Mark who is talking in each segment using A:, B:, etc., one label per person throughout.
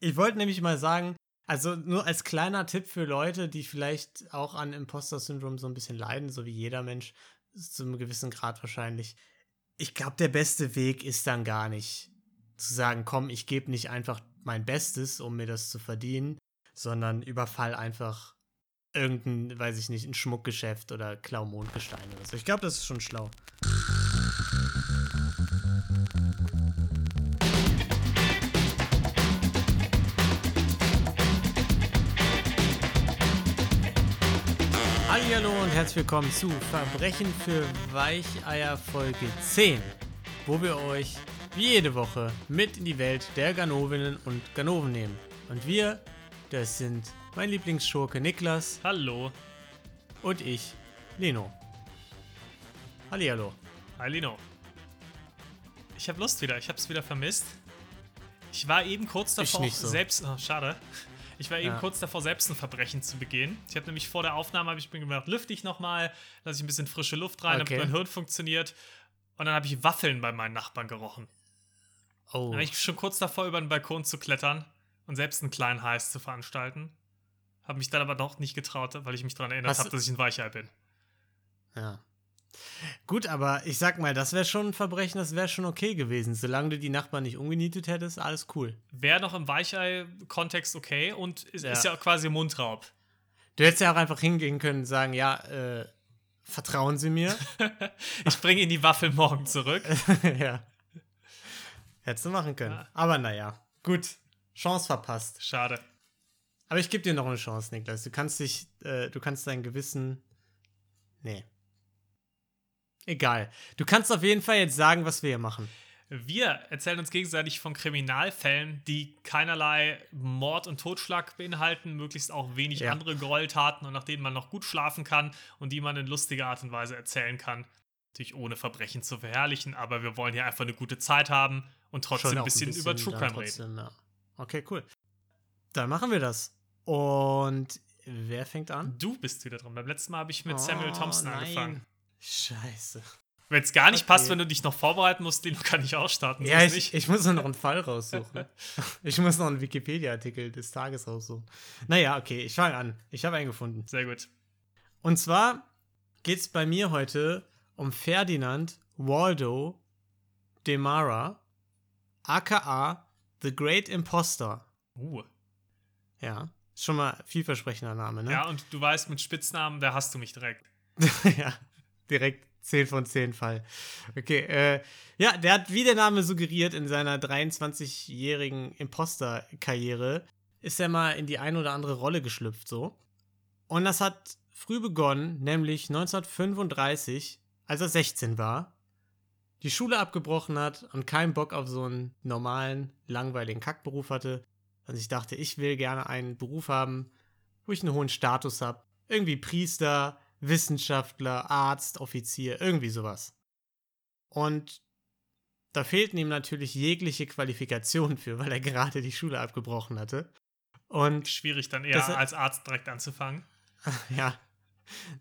A: Ich wollte nämlich mal sagen, also nur als kleiner Tipp für Leute, die vielleicht auch an Imposter-Syndrom so ein bisschen leiden, so wie jeder Mensch, zu einem gewissen Grad wahrscheinlich. Ich glaube, der beste Weg ist dann gar nicht zu sagen, komm, ich gebe nicht einfach mein Bestes, um mir das zu verdienen, sondern überfall einfach irgendein, weiß ich nicht, ein Schmuckgeschäft oder klau Mondgesteine oder so. Ich glaube, das ist schon schlau. Herzlich willkommen zu Verbrechen für Weicheier Folge 10, wo wir euch wie jede Woche mit in die Welt der Ganovinnen und Ganoven nehmen. Und wir, das sind mein Lieblingsschurke Niklas.
B: Hallo.
A: Und ich, Lino. Hallihallo.
B: Hi Lino. Ich habe Lust wieder, ich habe es wieder vermisst. Ich war eben kurz davor,
A: so.
B: selbst. Oh, schade. Ich war eben ja. kurz davor, selbst ein Verbrechen zu begehen. Ich habe nämlich vor der Aufnahme habe ich mir gedacht, lüfte ich nochmal, lasse ich ein bisschen frische Luft rein, okay. damit mein Hirn funktioniert. Und dann habe ich Waffeln bei meinen Nachbarn gerochen. Oh. Dann war ich schon kurz davor, über den Balkon zu klettern und selbst einen kleinen Heiß zu veranstalten. Habe mich dann aber doch nicht getraut, weil ich mich daran erinnert habe, dass ich ein Weichei bin.
A: Ja. Gut, aber ich sag mal, das wäre schon ein Verbrechen, das wäre schon okay gewesen. Solange du die Nachbarn nicht umgenietet hättest, alles cool.
B: Wäre noch im Weichei-Kontext okay und ist ja. ist ja quasi Mundraub.
A: Du hättest ja auch einfach hingehen können und sagen, ja, äh, vertrauen Sie mir.
B: ich bringe Ihnen die Waffel morgen zurück.
A: ja. Hättest du machen können. Ja. Aber naja, gut. Chance verpasst.
B: Schade.
A: Aber ich gebe dir noch eine Chance, Niklas. Du kannst dich, äh, du kannst dein Gewissen. Nee. Egal. Du kannst auf jeden Fall jetzt sagen, was wir hier machen.
B: Wir erzählen uns gegenseitig von Kriminalfällen, die keinerlei Mord und Totschlag beinhalten, möglichst auch wenig ja. andere Gräueltaten und nach denen man noch gut schlafen kann und die man in lustiger Art und Weise erzählen kann. Natürlich ohne Verbrechen zu verherrlichen, aber wir wollen hier einfach eine gute Zeit haben und trotzdem ein bisschen, ein bisschen, über True Crime trotzdem, reden. Ja.
A: Okay, cool. Dann machen wir das. Und wer fängt an?
B: Du bist wieder dran. Beim letzten Mal habe ich mit oh, Samuel Thompson nein. angefangen.
A: Scheiße.
B: Wenn es gar nicht okay. passt, wenn du dich noch vorbereiten musst, den kann ich auch starten.
A: Ja, ich, ich, muss noch einen Fall raussuchen. ich muss noch einen Wikipedia-Artikel des Tages raussuchen. Naja, okay, ich fange an. Ich habe einen gefunden.
B: Sehr gut.
A: Und zwar geht es bei mir heute um Ferdinand Waldo Demara, aka The Great Imposter.
B: Uh.
A: Ja, schon mal vielversprechender Name, ne?
B: Ja, und du weißt, mit Spitznamen, da hast du mich direkt.
A: ja direkt 10 von 10 Fall. Okay, äh, ja, der hat, wie der Name suggeriert, in seiner 23-jährigen Imposter-Karriere ist er mal in die eine oder andere Rolle geschlüpft, so. Und das hat früh begonnen, nämlich 1935, als er 16 war, die Schule abgebrochen hat und keinen Bock auf so einen normalen, langweiligen Kackberuf hatte. Und ich dachte, ich will gerne einen Beruf haben, wo ich einen hohen Status habe. Irgendwie Priester, Wissenschaftler, Arzt, Offizier, irgendwie sowas. Und da fehlten ihm natürlich jegliche Qualifikationen für, weil er gerade die Schule abgebrochen hatte. Und
B: schwierig dann eher er, als Arzt direkt anzufangen.
A: Ja,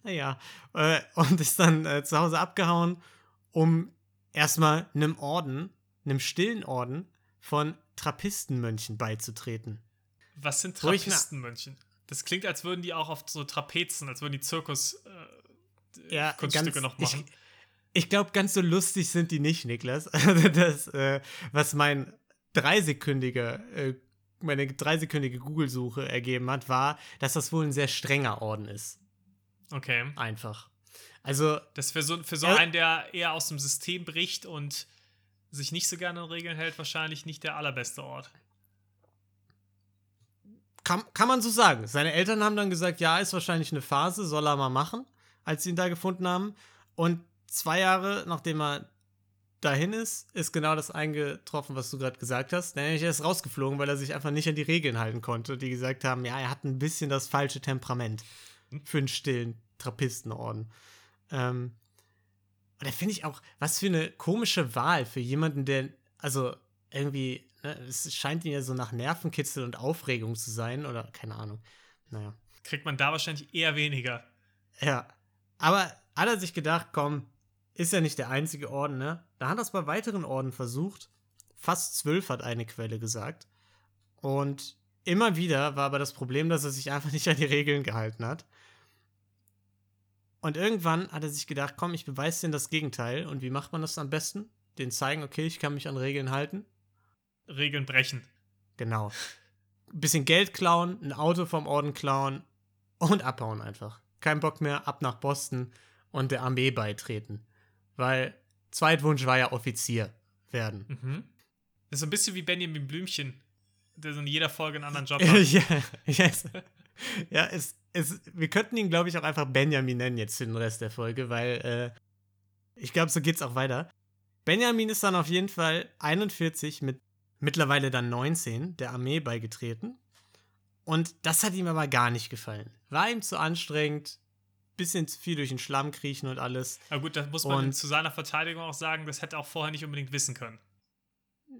A: naja. Äh, und ist dann äh, zu Hause abgehauen, um erstmal einem Orden, einem stillen Orden von Trappistenmönchen beizutreten.
B: Was sind Trappistenmönchen? Das klingt, als würden die auch auf so Trapezen, als würden die Zirkus
A: äh, ja, Kunststücke ganz, noch machen. Ich, ich glaube, ganz so lustig sind die nicht, Niklas. Also das, äh, was mein dreisekündiger, äh, meine dreisekündige Google-Suche ergeben hat, war, dass das wohl ein sehr strenger Orden ist.
B: Okay.
A: Einfach. Also.
B: Das für so, für so einen, der eher aus dem System bricht und sich nicht so gerne an Regeln hält, wahrscheinlich nicht der allerbeste Ort.
A: Kann, kann man so sagen. Seine Eltern haben dann gesagt, ja, ist wahrscheinlich eine Phase, soll er mal machen, als sie ihn da gefunden haben. Und zwei Jahre, nachdem er dahin ist, ist genau das eingetroffen, was du gerade gesagt hast. Nämlich er ist rausgeflogen, weil er sich einfach nicht an die Regeln halten konnte. Die gesagt haben, ja, er hat ein bisschen das falsche Temperament für einen stillen Trappistenorden. Ähm, und da finde ich auch, was für eine komische Wahl für jemanden, der, also irgendwie es scheint ihn ja so nach Nervenkitzel und Aufregung zu sein oder keine Ahnung. Naja.
B: Kriegt man da wahrscheinlich eher weniger.
A: Ja. Aber hat er sich gedacht, komm, ist ja nicht der einzige Orden, ne? Da hat er es bei weiteren Orden versucht. Fast zwölf hat eine Quelle gesagt. Und immer wieder war aber das Problem, dass er sich einfach nicht an die Regeln gehalten hat. Und irgendwann hat er sich gedacht, komm, ich beweise denen das Gegenteil. Und wie macht man das am besten? Den zeigen, okay, ich kann mich an Regeln halten.
B: Regeln brechen.
A: Genau. Ein bisschen Geld klauen, ein Auto vom Orden klauen und abhauen einfach. Kein Bock mehr, ab nach Boston und der Armee beitreten. Weil Zweitwunsch war ja Offizier werden.
B: Mhm. Das ist so ein bisschen wie Benjamin Blümchen, der so in jeder Folge einen anderen Job hat.
A: ja, yes. ja es, es, wir könnten ihn, glaube ich, auch einfach Benjamin nennen jetzt für den Rest der Folge, weil äh, ich glaube, so geht's auch weiter. Benjamin ist dann auf jeden Fall 41 mit mittlerweile dann 19 der Armee beigetreten. Und das hat ihm aber gar nicht gefallen. War ihm zu anstrengend, bisschen zu viel durch den Schlamm kriechen und alles.
B: Aber gut, das muss man und, zu seiner Verteidigung auch sagen, das hätte er auch vorher nicht unbedingt wissen können.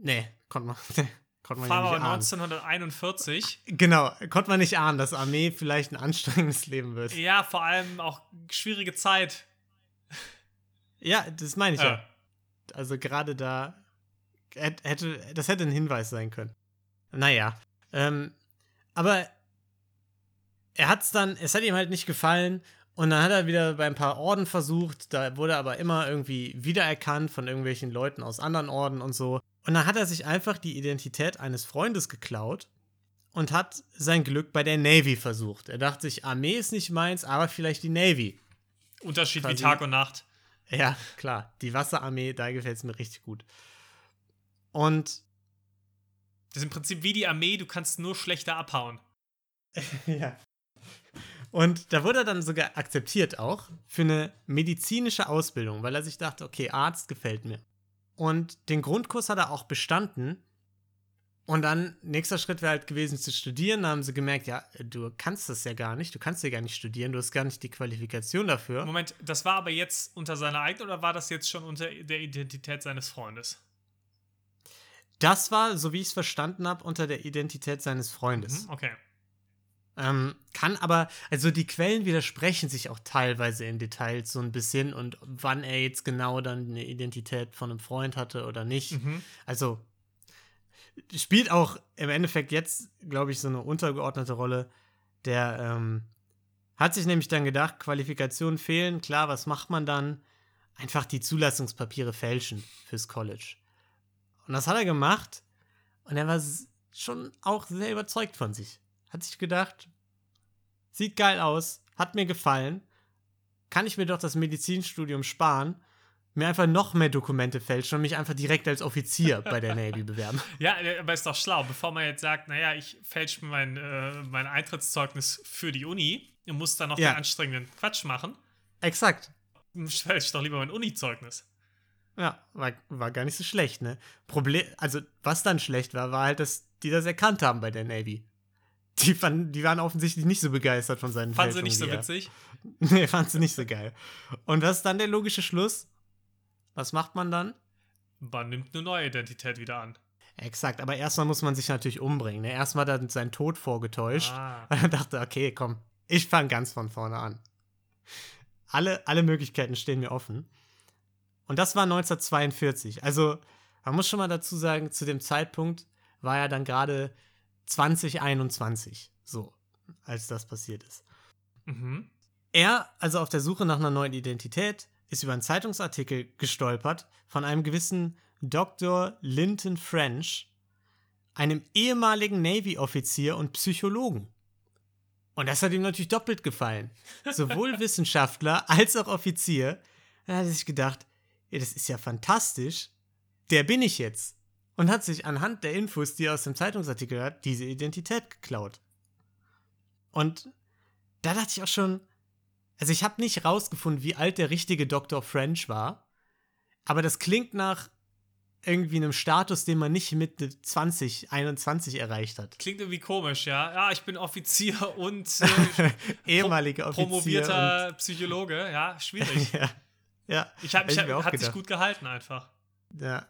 A: Nee, konnte man.
B: Konnte man Fahrer ja 1941.
A: Genau, konnte man nicht ahnen, dass Armee vielleicht ein anstrengendes Leben wird.
B: Ja, vor allem auch schwierige Zeit.
A: Ja, das meine ich ja. ja. Also gerade da hätte, das hätte ein Hinweis sein können. Naja, ähm, aber er hat es dann, es hat ihm halt nicht gefallen und dann hat er wieder bei ein paar Orden versucht, da wurde er aber immer irgendwie wiedererkannt von irgendwelchen Leuten aus anderen Orden und so. Und dann hat er sich einfach die Identität eines Freundes geklaut und hat sein Glück bei der Navy versucht. Er dachte sich, Armee ist nicht meins, aber vielleicht die Navy.
B: Unterschied Quasi, wie Tag und Nacht.
A: Ja, klar. Die Wasserarmee, da gefällt es mir richtig gut. Und.
B: Das ist im Prinzip wie die Armee, du kannst nur schlechter abhauen.
A: ja. Und da wurde er dann sogar akzeptiert auch für eine medizinische Ausbildung, weil er sich dachte, okay, Arzt gefällt mir. Und den Grundkurs hat er auch bestanden. Und dann, nächster Schritt wäre halt gewesen zu studieren. Da haben sie gemerkt, ja, du kannst das ja gar nicht, du kannst ja gar nicht studieren, du hast gar nicht die Qualifikation dafür.
B: Moment, das war aber jetzt unter seiner eigenen oder war das jetzt schon unter der Identität seines Freundes?
A: Das war, so wie ich es verstanden habe, unter der Identität seines Freundes.
B: Mhm, okay.
A: Ähm, kann aber, also die Quellen widersprechen sich auch teilweise in Details so ein bisschen und wann er jetzt genau dann eine Identität von einem Freund hatte oder nicht. Mhm. Also spielt auch im Endeffekt jetzt, glaube ich, so eine untergeordnete Rolle. Der ähm, hat sich nämlich dann gedacht, Qualifikationen fehlen, klar, was macht man dann? Einfach die Zulassungspapiere fälschen fürs College. Und das hat er gemacht und er war schon auch sehr überzeugt von sich hat sich gedacht, sieht geil aus, hat mir gefallen, kann ich mir doch das Medizinstudium sparen, mir einfach noch mehr Dokumente fälschen und mich einfach direkt als Offizier bei der Navy bewerben.
B: Ja, aber ist doch schlau, bevor man jetzt sagt, naja, ich fälsche mein, äh, mein Eintrittszeugnis für die Uni und muss dann noch ja. den anstrengenden Quatsch machen.
A: Exakt.
B: Fälsche doch lieber mein Uni-Zeugnis.
A: Ja, war, war gar nicht so schlecht, ne? Problem, also was dann schlecht war, war halt, dass die das erkannt haben bei der Navy. Die, fanden, die waren offensichtlich nicht so begeistert von seinen
B: Fanden sie nicht so witzig?
A: nee, fanden sie nicht so geil. Und was ist dann der logische Schluss? Was macht man dann?
B: Man nimmt eine neue Identität wieder an.
A: Exakt, aber erstmal muss man sich natürlich umbringen. Ne? Erstmal dann seinen Tod vorgetäuscht. Ah. Und dann dachte, okay, komm, ich fange ganz von vorne an. Alle, alle Möglichkeiten stehen mir offen. Und das war 1942. Also, man muss schon mal dazu sagen, zu dem Zeitpunkt war er dann gerade 2021, so, als das passiert ist. Mhm. Er, also auf der Suche nach einer neuen Identität, ist über einen Zeitungsartikel gestolpert von einem gewissen Dr. Linton French, einem ehemaligen Navy-Offizier und Psychologen. Und das hat ihm natürlich doppelt gefallen. Sowohl Wissenschaftler als auch Offizier. Da hat er sich gedacht, ja, das ist ja fantastisch. Der bin ich jetzt und hat sich anhand der Infos, die er aus dem Zeitungsartikel hat, diese Identität geklaut. Und da dachte ich auch schon, also ich habe nicht rausgefunden, wie alt der richtige Dr. French war, aber das klingt nach irgendwie einem Status, den man nicht mit 20, 21 erreicht hat.
B: Klingt irgendwie komisch, ja. Ja, ich bin Offizier und
A: äh, ehemaliger Offizier
B: promovierter Psychologe, ja, schwierig.
A: ja. Ja.
B: Ich habe ich, ich hat gedacht. sich gut gehalten einfach.
A: Ja,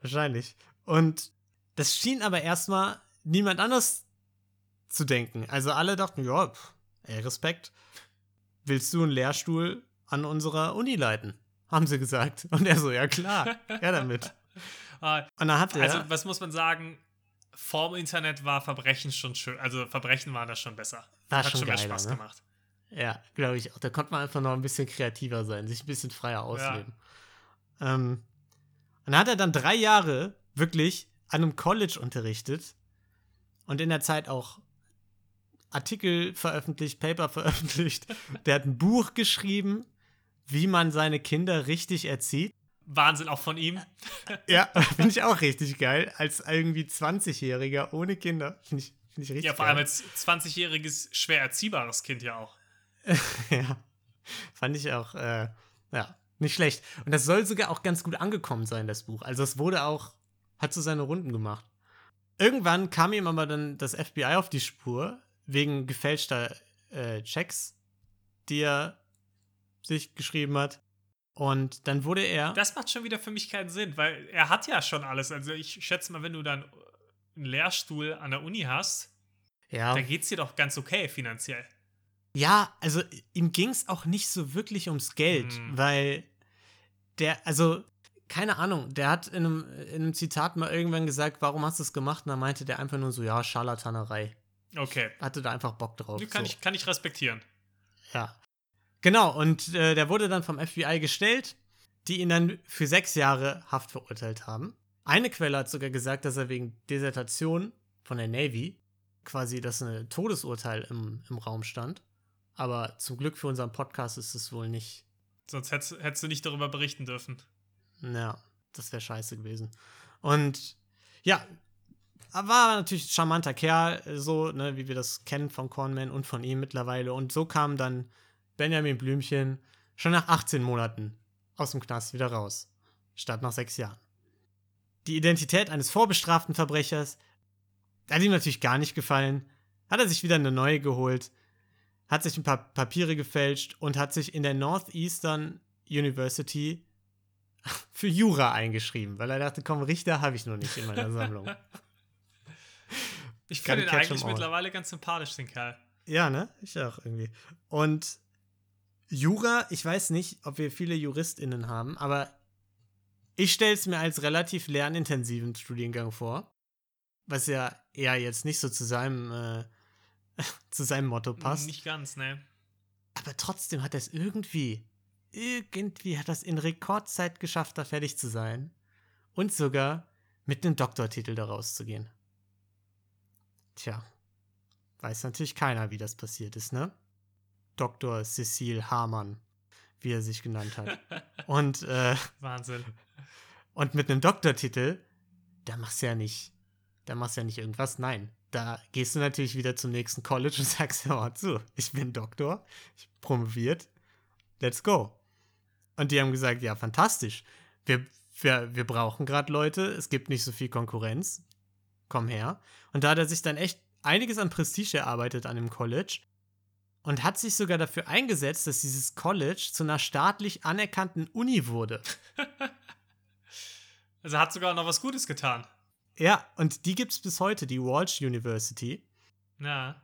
A: wahrscheinlich. Und das schien aber erstmal niemand anders zu denken. Also alle dachten, ja, ey, Respekt. Willst du einen Lehrstuhl an unserer Uni leiten? Haben sie gesagt. Und er so, ja klar, ja damit.
B: Ah, Und dann hat er. Also, was muss man sagen? vorm Internet war Verbrechen schon schön. Also Verbrechen war das schon besser.
A: War Hat schon, schon geiler, mehr Spaß ne? gemacht. Ja, glaube ich auch. Da konnte man einfach noch ein bisschen kreativer sein, sich ein bisschen freier ausleben. Ja. Ähm, und da hat er dann drei Jahre wirklich an einem College unterrichtet und in der Zeit auch Artikel veröffentlicht, Paper veröffentlicht. Der hat ein Buch geschrieben, wie man seine Kinder richtig erzieht.
B: Wahnsinn auch von ihm.
A: ja, finde ich auch richtig geil. Als irgendwie 20-Jähriger ohne Kinder. Finde ich, find ich richtig
B: Ja, vor
A: geil.
B: allem als 20-jähriges, schwer erziehbares Kind ja auch.
A: ja, fand ich auch, äh, ja, nicht schlecht. Und das soll sogar auch ganz gut angekommen sein, das Buch. Also es wurde auch, hat so seine Runden gemacht. Irgendwann kam ihm aber dann das FBI auf die Spur, wegen gefälschter äh, Checks, die er sich geschrieben hat. Und dann wurde er.
B: Das macht schon wieder für mich keinen Sinn, weil er hat ja schon alles. Also ich schätze mal, wenn du dann einen Lehrstuhl an der Uni hast, ja. dann geht es dir doch ganz okay finanziell.
A: Ja, also ihm ging es auch nicht so wirklich ums Geld, hm. weil der, also keine Ahnung, der hat in einem, in einem Zitat mal irgendwann gesagt, warum hast du es gemacht? Und dann meinte der einfach nur so, ja, Scharlatanerei.
B: Okay.
A: Hatte da einfach Bock drauf.
B: Kann, so. ich, kann ich respektieren.
A: Ja. Genau, und äh, der wurde dann vom FBI gestellt, die ihn dann für sechs Jahre Haft verurteilt haben. Eine Quelle hat sogar gesagt, dass er wegen Desertation von der Navy quasi, dass ein Todesurteil im, im Raum stand. Aber zum Glück für unseren Podcast ist es wohl nicht.
B: Sonst hättest, hättest du nicht darüber berichten dürfen.
A: Ja, das wäre scheiße gewesen. Und ja, war natürlich ein charmanter Kerl, so, ne, wie wir das kennen von Cornman und von ihm mittlerweile. Und so kam dann Benjamin Blümchen schon nach 18 Monaten aus dem Knast wieder raus, statt nach sechs Jahren. Die Identität eines vorbestraften Verbrechers hat ihm natürlich gar nicht gefallen, hat er sich wieder eine neue geholt, hat sich ein paar Papiere gefälscht und hat sich in der Northeastern University für Jura eingeschrieben, weil er dachte, komm, Richter habe ich noch nicht in meiner Sammlung.
B: Ich finde ihn eigentlich mittlerweile ganz sympathisch, den Kerl.
A: Ja, ne? Ich auch irgendwie. Und Jura, ich weiß nicht, ob wir viele JuristInnen haben, aber ich stelle es mir als relativ lernintensiven Studiengang vor. Was ja eher jetzt nicht so zu seinem, äh, zu seinem Motto passt.
B: Nicht ganz, ne?
A: Aber trotzdem hat er es irgendwie, irgendwie hat das in Rekordzeit geschafft, da fertig zu sein. Und sogar mit einem Doktortitel da rauszugehen. Tja, weiß natürlich keiner, wie das passiert ist, ne? Dr. Cecil Hamann, wie er sich genannt hat. Und äh,
B: Wahnsinn.
A: Und mit einem Doktortitel, da machst du ja nicht, da machst du ja nicht irgendwas. Nein, da gehst du natürlich wieder zum nächsten College und sagst, ja, so, ich bin Doktor, ich promoviert, let's go. Und die haben gesagt, ja, fantastisch. Wir, wir, wir brauchen gerade Leute, es gibt nicht so viel Konkurrenz. Komm her. Und da hat er sich dann echt einiges an Prestige erarbeitet an dem College und hat sich sogar dafür eingesetzt, dass dieses College zu einer staatlich anerkannten Uni wurde.
B: also hat sogar noch was Gutes getan.
A: Ja, und die gibt es bis heute, die Walsh University.
B: Ja.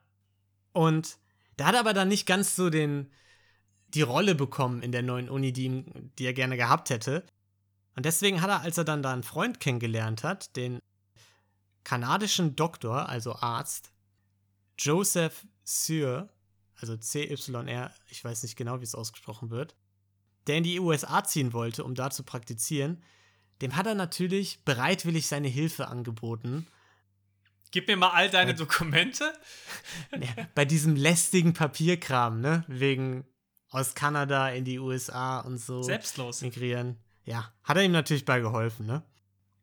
A: Und da hat er aber dann nicht ganz so den, die Rolle bekommen in der neuen Uni, die, die er gerne gehabt hätte. Und deswegen hat er, als er dann da einen Freund kennengelernt hat, den kanadischen Doktor, also Arzt, Joseph Cyr, also C-Y-R, ich weiß nicht genau, wie es ausgesprochen wird, der in die USA ziehen wollte, um da zu praktizieren, dem hat er natürlich bereitwillig seine Hilfe angeboten.
B: Gib mir mal all deine bei, Dokumente.
A: bei diesem lästigen Papierkram, ne? Wegen aus Kanada in die USA und so.
B: Selbstlos.
A: Migrieren. Ja, hat er ihm natürlich bei geholfen, ne?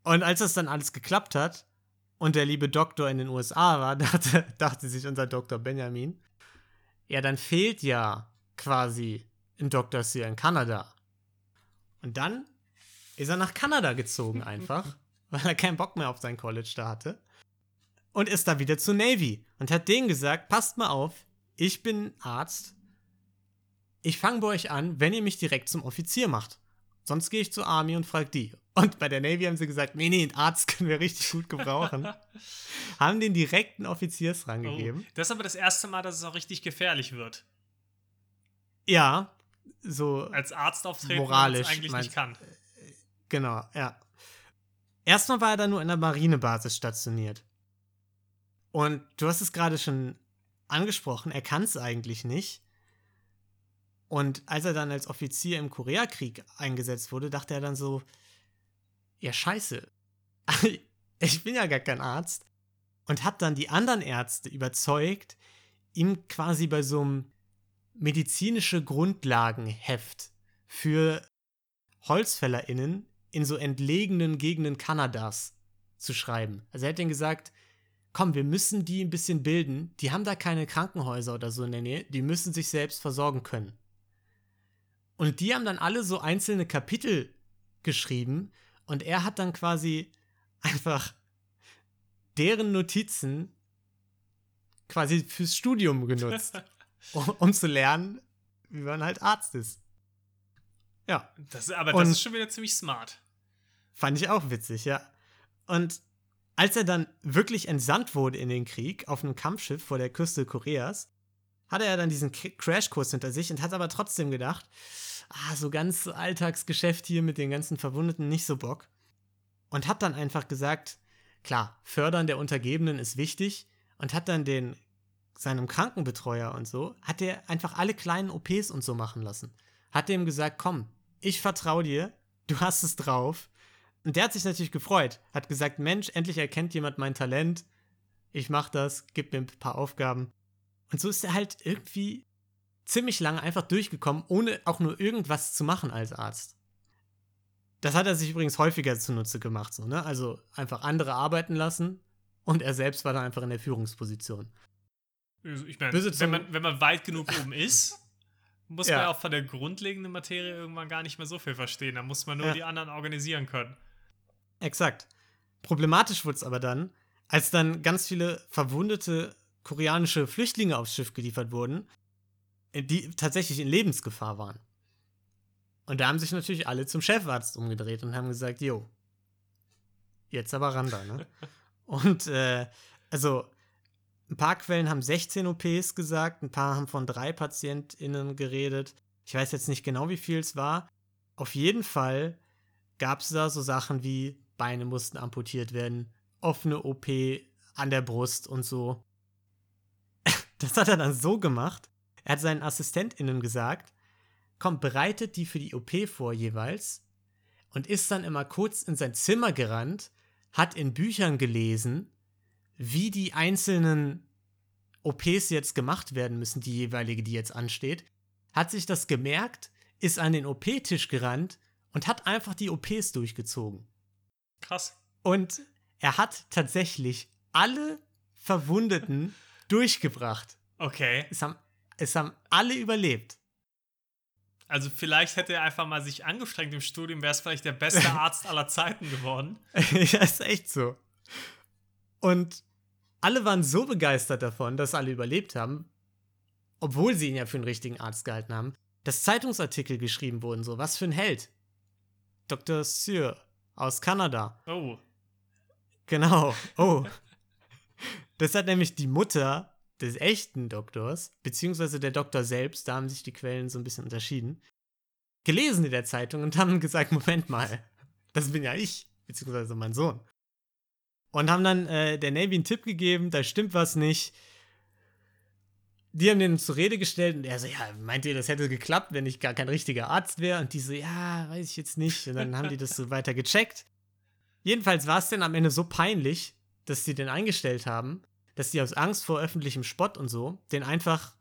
A: Und als das dann alles geklappt hat und der liebe Doktor in den USA war, dachte, dachte sich unser Doktor Benjamin, ja, dann fehlt ja quasi ein Dr. Sear in Kanada. Und dann ist er nach Kanada gezogen einfach, weil er keinen Bock mehr auf sein College da hatte. Und ist da wieder zur Navy und hat denen gesagt, passt mal auf, ich bin Arzt. Ich fange bei euch an, wenn ihr mich direkt zum Offizier macht. Sonst gehe ich zur Army und frage die. Und bei der Navy haben sie gesagt, nee, nee, einen Arzt können wir richtig gut gebrauchen. haben den direkten Offiziersrang oh, gegeben.
B: Das ist aber das erste Mal, dass es auch richtig gefährlich wird.
A: Ja, so.
B: Als Arzt auftreten, moralisch eigentlich nicht kann.
A: Genau, ja. Erstmal war er dann nur in der Marinebasis stationiert. Und du hast es gerade schon angesprochen, er kann es eigentlich nicht. Und als er dann als Offizier im Koreakrieg eingesetzt wurde, dachte er dann so, ja scheiße, ich bin ja gar kein Arzt. Und hat dann die anderen Ärzte überzeugt, ihm quasi bei so einem medizinische Grundlagenheft für HolzfällerInnen in so entlegenen Gegenden Kanadas zu schreiben. Also er hat denen gesagt, komm, wir müssen die ein bisschen bilden. Die haben da keine Krankenhäuser oder so in der Nähe. Die müssen sich selbst versorgen können. Und die haben dann alle so einzelne Kapitel geschrieben und er hat dann quasi einfach deren Notizen quasi fürs Studium genutzt, um, um, zu lernen, wie man halt Arzt ist. Ja.
B: Das, aber das und ist schon wieder ziemlich smart.
A: Fand ich auch witzig, ja. Und als er dann wirklich entsandt wurde in den Krieg auf einem Kampfschiff vor der Küste Koreas, hatte er dann diesen Crashkurs hinter sich und hat aber trotzdem gedacht, ah, so ganz Alltagsgeschäft hier mit den ganzen Verwundeten nicht so Bock. Und hat dann einfach gesagt, klar, Fördern der Untergebenen ist wichtig und hat dann den seinem Krankenbetreuer und so, hat er einfach alle kleinen OPs und so machen lassen. Hat dem gesagt, komm, ich vertraue dir, du hast es drauf. Und der hat sich natürlich gefreut, hat gesagt, Mensch, endlich erkennt jemand mein Talent. Ich mach das, gib mir ein paar Aufgaben. Und so ist er halt irgendwie ziemlich lange einfach durchgekommen, ohne auch nur irgendwas zu machen als Arzt. Das hat er sich übrigens häufiger zunutze gemacht, so, ne? Also einfach andere arbeiten lassen und er selbst war dann einfach in der Führungsposition.
B: Also ich meine, wenn man, wenn man weit genug oben ist, muss ja. man auch von der grundlegenden Materie irgendwann gar nicht mehr so viel verstehen. Da muss man nur ja. die anderen organisieren können.
A: Exakt. Problematisch wurde es aber dann, als dann ganz viele verwundete koreanische Flüchtlinge aufs Schiff geliefert wurden, die tatsächlich in Lebensgefahr waren. Und da haben sich natürlich alle zum Chefarzt umgedreht und haben gesagt, jo, jetzt aber ran da, ne? und äh, also ein paar Quellen haben 16 OPs gesagt, ein paar haben von drei PatientInnen geredet. Ich weiß jetzt nicht genau, wie viel es war. Auf jeden Fall gab es da so Sachen wie Beine mussten amputiert werden, offene OP an der Brust und so. Das hat er dann so gemacht. Er hat seinen AssistentInnen gesagt, komm, bereitet die für die OP vor jeweils und ist dann immer kurz in sein Zimmer gerannt, hat in Büchern gelesen, wie die einzelnen OPs jetzt gemacht werden müssen, die jeweilige, die jetzt ansteht, hat sich das gemerkt, ist an den OP-Tisch gerannt und hat einfach die OPs durchgezogen.
B: Krass.
A: Und er hat tatsächlich alle Verwundeten durchgebracht.
B: Okay.
A: Es haben, es haben alle überlebt.
B: Also vielleicht hätte er einfach mal sich angestrengt im Studium, wäre es vielleicht der beste Arzt aller Zeiten geworden.
A: ja, ist echt so. Und alle waren so begeistert davon, dass alle überlebt haben, obwohl sie ihn ja für einen richtigen Arzt gehalten haben, dass Zeitungsartikel geschrieben wurden, so, was für ein Held. Dr. Sir aus Kanada.
B: Oh.
A: Genau. Oh. das hat nämlich die Mutter des echten Doktors, beziehungsweise der Doktor selbst, da haben sich die Quellen so ein bisschen unterschieden, gelesen in der Zeitung und haben gesagt, Moment mal, das bin ja ich, beziehungsweise mein Sohn. Und haben dann äh, der Navy einen Tipp gegeben, da stimmt was nicht. Die haben den zur Rede gestellt und er so, ja, meint ihr, das hätte geklappt, wenn ich gar kein richtiger Arzt wäre? Und die so, ja, weiß ich jetzt nicht. Und dann haben die das so weiter gecheckt. Jedenfalls war es dann am Ende so peinlich, dass die den eingestellt haben, dass die aus Angst vor öffentlichem Spott und so den einfach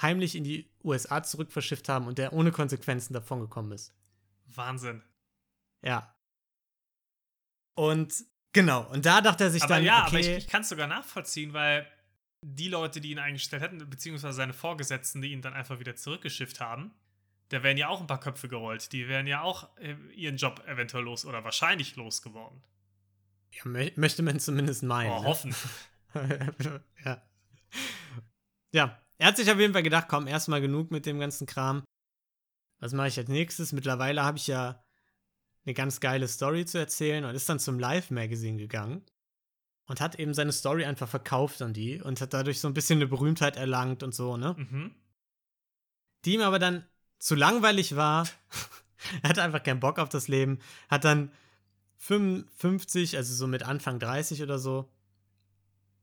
A: heimlich in die USA zurückverschifft haben und der ohne Konsequenzen davongekommen ist.
B: Wahnsinn.
A: Ja. Und genau, und da dachte er sich
B: aber
A: dann.
B: Ja,
A: okay,
B: aber ich, ich kann es sogar nachvollziehen, weil die Leute, die ihn eingestellt hätten, beziehungsweise seine Vorgesetzten, die ihn dann einfach wieder zurückgeschifft haben, da wären ja auch ein paar Köpfe gerollt. Die wären ja auch äh, ihren Job eventuell los oder wahrscheinlich losgeworden.
A: Ja, mö möchte man zumindest meinen.
B: Oh, ne? hoffen.
A: ja. Ja, er hat sich auf jeden Fall gedacht, komm, erstmal genug mit dem ganzen Kram. Was mache ich als nächstes? Mittlerweile habe ich ja eine ganz geile Story zu erzählen und ist dann zum Live-Magazin gegangen und hat eben seine Story einfach verkauft an die und hat dadurch so ein bisschen eine Berühmtheit erlangt und so, ne? Mhm. Die ihm aber dann zu langweilig war. er hatte einfach keinen Bock auf das Leben. Hat dann 55, also so mit Anfang 30 oder so,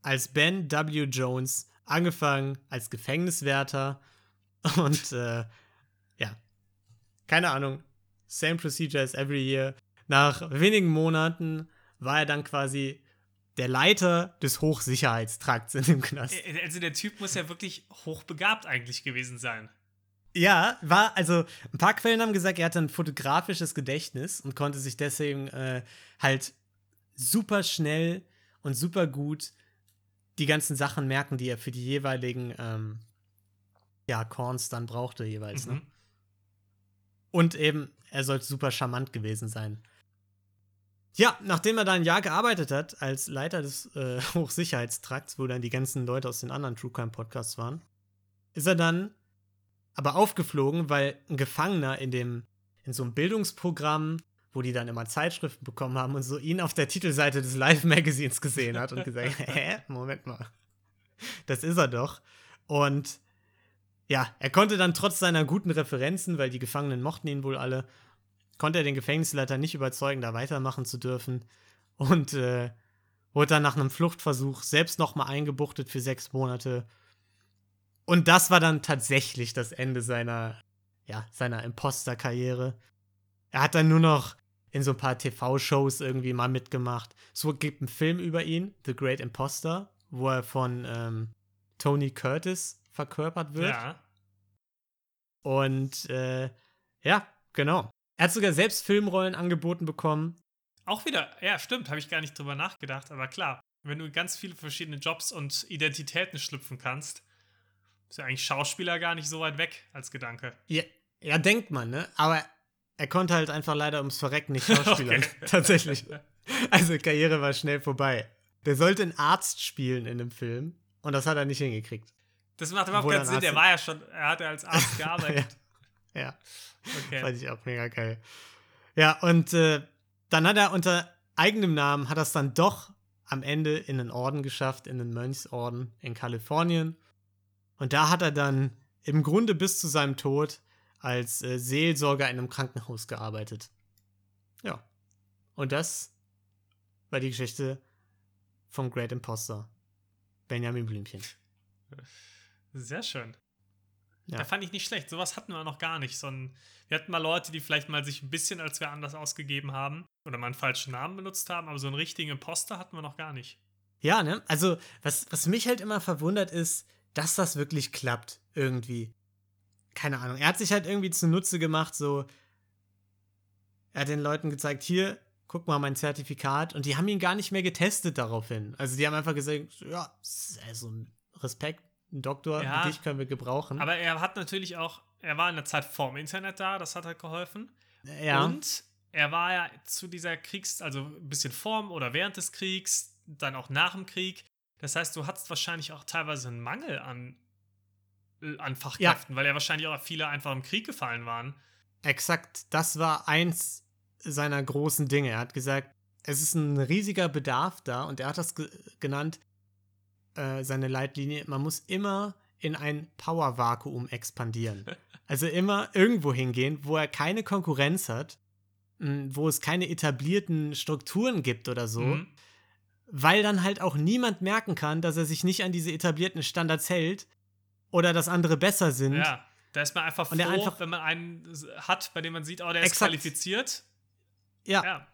A: als Ben W. Jones, angefangen als Gefängniswärter und äh, ja, keine Ahnung, same procedure as every year. Nach wenigen Monaten war er dann quasi der Leiter des Hochsicherheitstrakts in dem Knast.
B: Also der Typ muss ja wirklich hochbegabt eigentlich gewesen sein.
A: Ja, war, also ein paar Quellen haben gesagt, er hatte ein fotografisches Gedächtnis und konnte sich deswegen äh, halt super schnell und super gut die ganzen Sachen merken, die er für die jeweiligen ähm, ja, Corns dann brauchte jeweils. Ne? Mhm. Ne? Und eben, er sollte super charmant gewesen sein. Ja, nachdem er da ein Jahr gearbeitet hat als Leiter des äh, Hochsicherheitstrakts, wo dann die ganzen Leute aus den anderen True Crime Podcasts waren, ist er dann aber aufgeflogen, weil ein Gefangener in dem in so einem Bildungsprogramm, wo die dann immer Zeitschriften bekommen haben und so ihn auf der Titelseite des Live Magazines gesehen hat und gesagt, hä, Moment mal, das ist er doch. Und ja, er konnte dann trotz seiner guten Referenzen, weil die Gefangenen mochten ihn wohl alle, konnte er den Gefängnisleiter nicht überzeugen, da weitermachen zu dürfen. Und äh, wurde dann nach einem Fluchtversuch selbst nochmal eingebuchtet für sechs Monate. Und das war dann tatsächlich das Ende seiner, ja, seiner Imposter-Karriere. Er hat dann nur noch in so ein paar TV-Shows irgendwie mal mitgemacht. Es gibt einen Film über ihn, The Great Imposter, wo er von ähm, Tony Curtis verkörpert wird. Ja. Und äh, ja, genau. Er hat sogar selbst Filmrollen angeboten bekommen.
B: Auch wieder, ja, stimmt, habe ich gar nicht drüber nachgedacht, aber klar, wenn du in ganz viele verschiedene Jobs und Identitäten schlüpfen kannst, ist ja eigentlich Schauspieler gar nicht so weit weg als Gedanke.
A: Ja, ja denkt man, ne? Aber er konnte halt einfach leider ums Verrecken nicht Schauspieler. Tatsächlich. Also Karriere war schnell vorbei. Der sollte einen Arzt spielen in dem Film und das hat er nicht hingekriegt.
B: Das macht überhaupt keinen Sinn, der war ja schon, er hatte als Arzt gearbeitet.
A: ja. ja. Okay. Fand ich auch mega geil. Ja, und äh, dann hat er unter eigenem Namen, hat er es dann doch am Ende in den Orden geschafft, in den Mönchsorden in Kalifornien. Und da hat er dann im Grunde bis zu seinem Tod als äh, Seelsorger in einem Krankenhaus gearbeitet. Ja. Und das war die Geschichte vom Great Imposter. Benjamin Blümchen.
B: Sehr schön. Ja. Da fand ich nicht schlecht. Sowas hatten wir noch gar nicht. So ein, wir hatten mal Leute, die vielleicht mal sich ein bisschen als wir anders ausgegeben haben oder mal einen falschen Namen benutzt haben, aber so einen richtigen Imposter hatten wir noch gar nicht.
A: Ja, ne? Also, was, was mich halt immer verwundert ist, dass das wirklich klappt, irgendwie. Keine Ahnung. Er hat sich halt irgendwie zunutze gemacht, so. Er hat den Leuten gezeigt, hier, guck mal mein Zertifikat. Und die haben ihn gar nicht mehr getestet daraufhin. Also, die haben einfach gesagt, ja, also Respekt, ein Doktor, ja, dich können wir gebrauchen.
B: Aber er hat natürlich auch, er war in der Zeit vorm Internet da, das hat halt geholfen. Ja. Und er war ja zu dieser Kriegs-, also ein bisschen vorm oder während des Kriegs, dann auch nach dem Krieg. Das heißt, du hattest wahrscheinlich auch teilweise einen Mangel an, an Fachkräften, ja. weil ja wahrscheinlich auch viele einfach im Krieg gefallen waren.
A: Exakt, das war eins seiner großen Dinge. Er hat gesagt, es ist ein riesiger Bedarf da und er hat das ge genannt, äh, seine Leitlinie, man muss immer in ein Power-Vakuum expandieren. Also immer irgendwo hingehen, wo er keine Konkurrenz hat, wo es keine etablierten Strukturen gibt oder so, mhm. weil dann halt auch niemand merken kann, dass er sich nicht an diese etablierten Standards hält oder dass andere besser sind.
B: Ja, da ist man einfach froh, einfach, wenn man einen hat, bei dem man sieht, oh, der ist exakt. qualifiziert.
A: Ja. ja.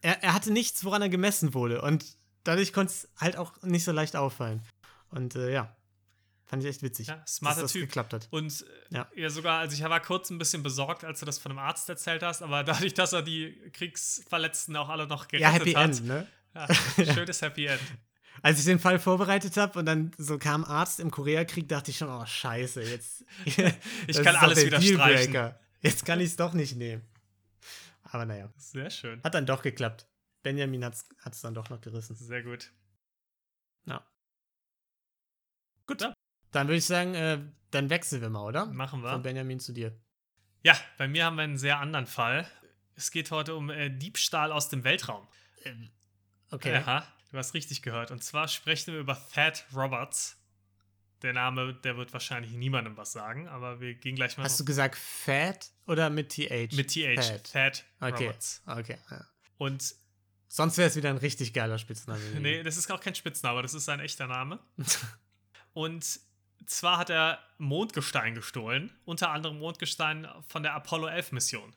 A: Er, er hatte nichts, woran er gemessen wurde. Und dadurch konnte es halt auch nicht so leicht auffallen. Und äh, ja, fand ich echt witzig,
B: ja, smarter dass das typ.
A: geklappt hat.
B: Und äh, ja. ja. sogar, also ich war kurz ein bisschen besorgt, als du das von einem Arzt erzählt hast, aber dadurch, dass er die Kriegsverletzten auch alle noch gerettet
A: ja, Happy
B: hat.
A: End, ne?
B: Ja, schönes Happy End.
A: Als ich den Fall vorbereitet habe und dann so kam Arzt im Koreakrieg, dachte ich schon, oh Scheiße, jetzt.
B: ich kann alles wieder streichen.
A: Jetzt kann ich es doch nicht nehmen. Aber naja.
B: Sehr schön.
A: Hat dann doch geklappt. Benjamin hat es dann doch noch gerissen.
B: Sehr gut.
A: Ja. Gut. Ja. Dann würde ich sagen, äh, dann wechseln wir mal, oder?
B: Machen wir.
A: Von Benjamin zu dir.
B: Ja, bei mir haben wir einen sehr anderen Fall. Es geht heute um äh, Diebstahl aus dem Weltraum.
A: Ähm, okay.
B: Aha, du hast richtig gehört. Und zwar sprechen wir über Thad Roberts. Der Name, der wird wahrscheinlich niemandem was sagen, aber wir gehen gleich mal.
A: Hast du gesagt Fat oder mit TH?
B: Mit TH. Thad, Thad
A: okay.
B: Roberts.
A: Okay. Ja.
B: Und
A: Sonst wäre es wieder ein richtig geiler Spitzname.
B: nee, das ist auch kein Spitzname, das ist sein echter Name. Und zwar hat er Mondgestein gestohlen, unter anderem Mondgestein von der Apollo 11 Mission.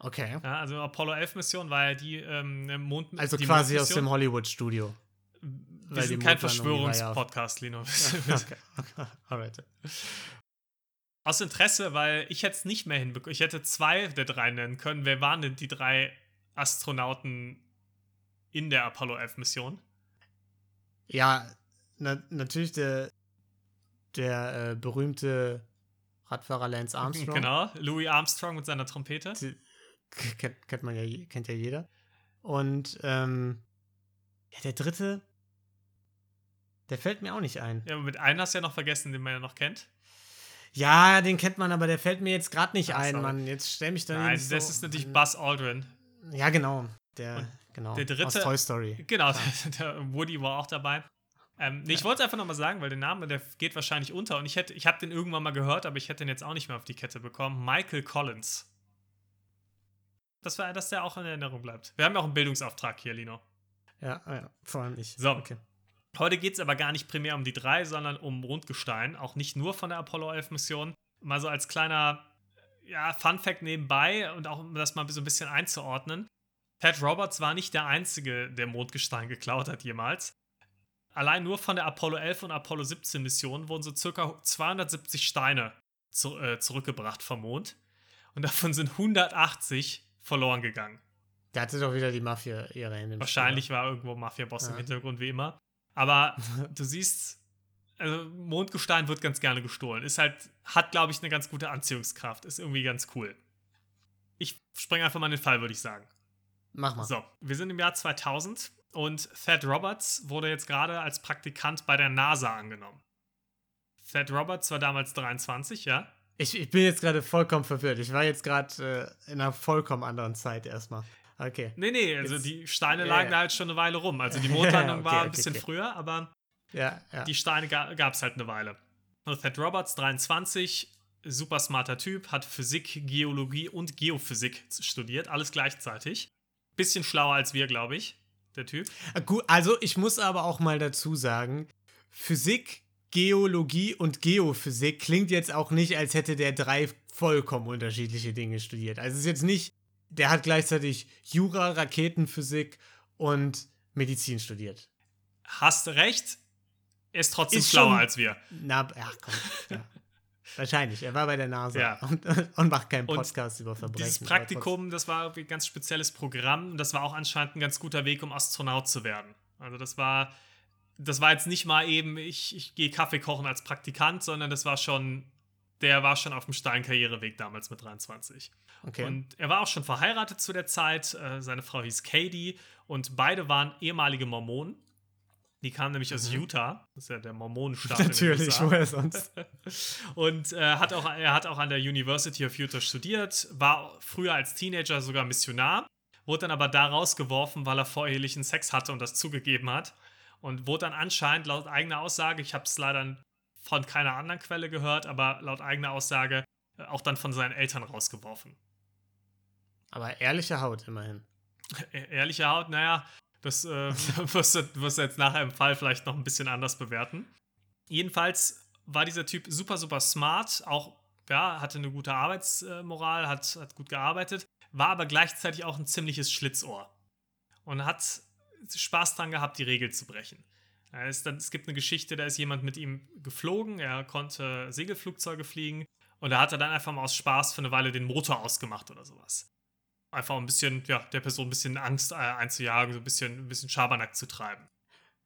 A: Okay.
B: Ja, also Apollo 11 Mission war ja die ähm, Mond
A: Also
B: die
A: quasi aus dem Hollywood-Studio.
B: Wir sind kein Verschwörungspodcast, Lino. okay. Alright. Aus Interesse, weil ich jetzt nicht mehr hinbekommen. Ich hätte zwei der drei nennen können. Wer waren denn die drei Astronauten in der Apollo 11 Mission?
A: Ja, na, natürlich der, der äh, berühmte Radfahrer Lance Armstrong.
B: Genau, Louis Armstrong mit seiner Trompete. Die,
A: kennt, kennt, man ja, kennt ja jeder. Und ähm, ja, der dritte, der fällt mir auch nicht ein.
B: Ja, aber mit einem hast du ja noch vergessen, den man ja noch kennt.
A: Ja, den kennt man, aber der fällt mir jetzt gerade nicht Ach, ein, Mann. Jetzt stell mich da
B: Nein, das so ist natürlich Buzz Aldrin.
A: Ja, genau. Der, genau.
B: Der dritte. Aus
A: Toy Story.
B: Genau, der, Woody war auch dabei. Ähm, nee, ich wollte es einfach nochmal sagen, weil der Name, der geht wahrscheinlich unter. Und ich hätte, ich habe den irgendwann mal gehört, aber ich hätte den jetzt auch nicht mehr auf die Kette bekommen. Michael Collins. Das war, dass der auch in Erinnerung bleibt. Wir haben ja auch einen Bildungsauftrag hier, Lino.
A: Ja, ja vor allem ich.
B: So. Okay. Heute geht es aber gar nicht primär um die drei, sondern um Rundgestein. Auch nicht nur von der Apollo 11 Mission. Mal so als kleiner ja, Fun Fact nebenbei und auch um das mal so ein bisschen einzuordnen. Pat Roberts war nicht der Einzige, der Mondgestein geklaut hat jemals. Allein nur von der Apollo 11 und Apollo 17 Mission wurden so circa 270 Steine zu, äh, zurückgebracht vom Mond. Und davon sind 180 verloren gegangen.
A: Der hatte doch wieder die Mafia-Ära in dem
B: Wahrscheinlich Spiel. war irgendwo Mafia-Boss ja. im Hintergrund, wie immer. Aber du siehst, also Mondgestein wird ganz gerne gestohlen. Ist halt, hat, glaube ich, eine ganz gute Anziehungskraft. Ist irgendwie ganz cool. Ich springe einfach mal in den Fall, würde ich sagen.
A: Mach mal.
B: So, wir sind im Jahr 2000 und Thad Roberts wurde jetzt gerade als Praktikant bei der NASA angenommen. Thad Roberts war damals 23, ja?
A: Ich, ich bin jetzt gerade vollkommen verwirrt. Ich war jetzt gerade äh, in einer vollkommen anderen Zeit erstmal. Okay.
B: Nee, nee, also jetzt, die Steine lagen ja, da halt schon eine Weile rum. Also die Mondlandung okay, war ein bisschen okay. früher, aber
A: ja, ja.
B: die Steine ga, gab es halt eine Weile. Und Thad Roberts, 23, super smarter Typ, hat Physik, Geologie und Geophysik studiert, alles gleichzeitig. Bisschen schlauer als wir, glaube ich, der Typ.
A: Ah, gut, also ich muss aber auch mal dazu sagen, Physik, Geologie und Geophysik klingt jetzt auch nicht, als hätte der drei vollkommen unterschiedliche Dinge studiert. Also es ist jetzt nicht, der hat gleichzeitig Jura, Raketenphysik und Medizin studiert.
B: Hast recht, er ist trotzdem ist schlauer schon, als wir.
A: Na, ach komm. Ja. Wahrscheinlich, er war bei der NASA ja. und, und, macht keinen Podcast und über Verbrechen. Dieses
B: Praktikum, das war ein ganz spezielles Programm und das war auch anscheinend ein ganz guter Weg, um Astronaut zu werden. Also das war das war jetzt nicht mal eben, ich, ich gehe Kaffee kochen als Praktikant, sondern das war schon, der war schon auf dem Steinkarriereweg damals mit 23. Okay. Und er war auch schon verheiratet zu der Zeit. Äh, seine Frau hieß Katie und beide waren ehemalige Mormonen. Die kamen nämlich aus mhm. Utah, das ist ja der Mormonenstaat.
A: Natürlich, woher sonst?
B: und äh, hat auch, er hat auch an der University of Utah studiert, war früher als Teenager sogar Missionar, wurde dann aber da rausgeworfen, weil er vorehelichen Sex hatte und das zugegeben hat und wurde dann anscheinend laut eigener Aussage, ich habe es leider von keiner anderen Quelle gehört, aber laut eigener Aussage äh, auch dann von seinen Eltern rausgeworfen.
A: Aber ehrliche Haut immerhin.
B: E ehrliche Haut, naja, das äh, wirst, du, wirst du jetzt nachher im Fall vielleicht noch ein bisschen anders bewerten. Jedenfalls war dieser Typ super, super smart, auch ja, hatte eine gute Arbeitsmoral, hat, hat gut gearbeitet, war aber gleichzeitig auch ein ziemliches Schlitzohr und hat Spaß dran gehabt, die Regel zu brechen. Es, es gibt eine Geschichte, da ist jemand mit ihm geflogen, er konnte Segelflugzeuge fliegen und da hat er dann einfach mal aus Spaß für eine Weile den Motor ausgemacht oder sowas. Einfach ein bisschen, ja, der Person ein bisschen Angst äh, einzujagen, so ein bisschen, ein bisschen Schabernack zu treiben.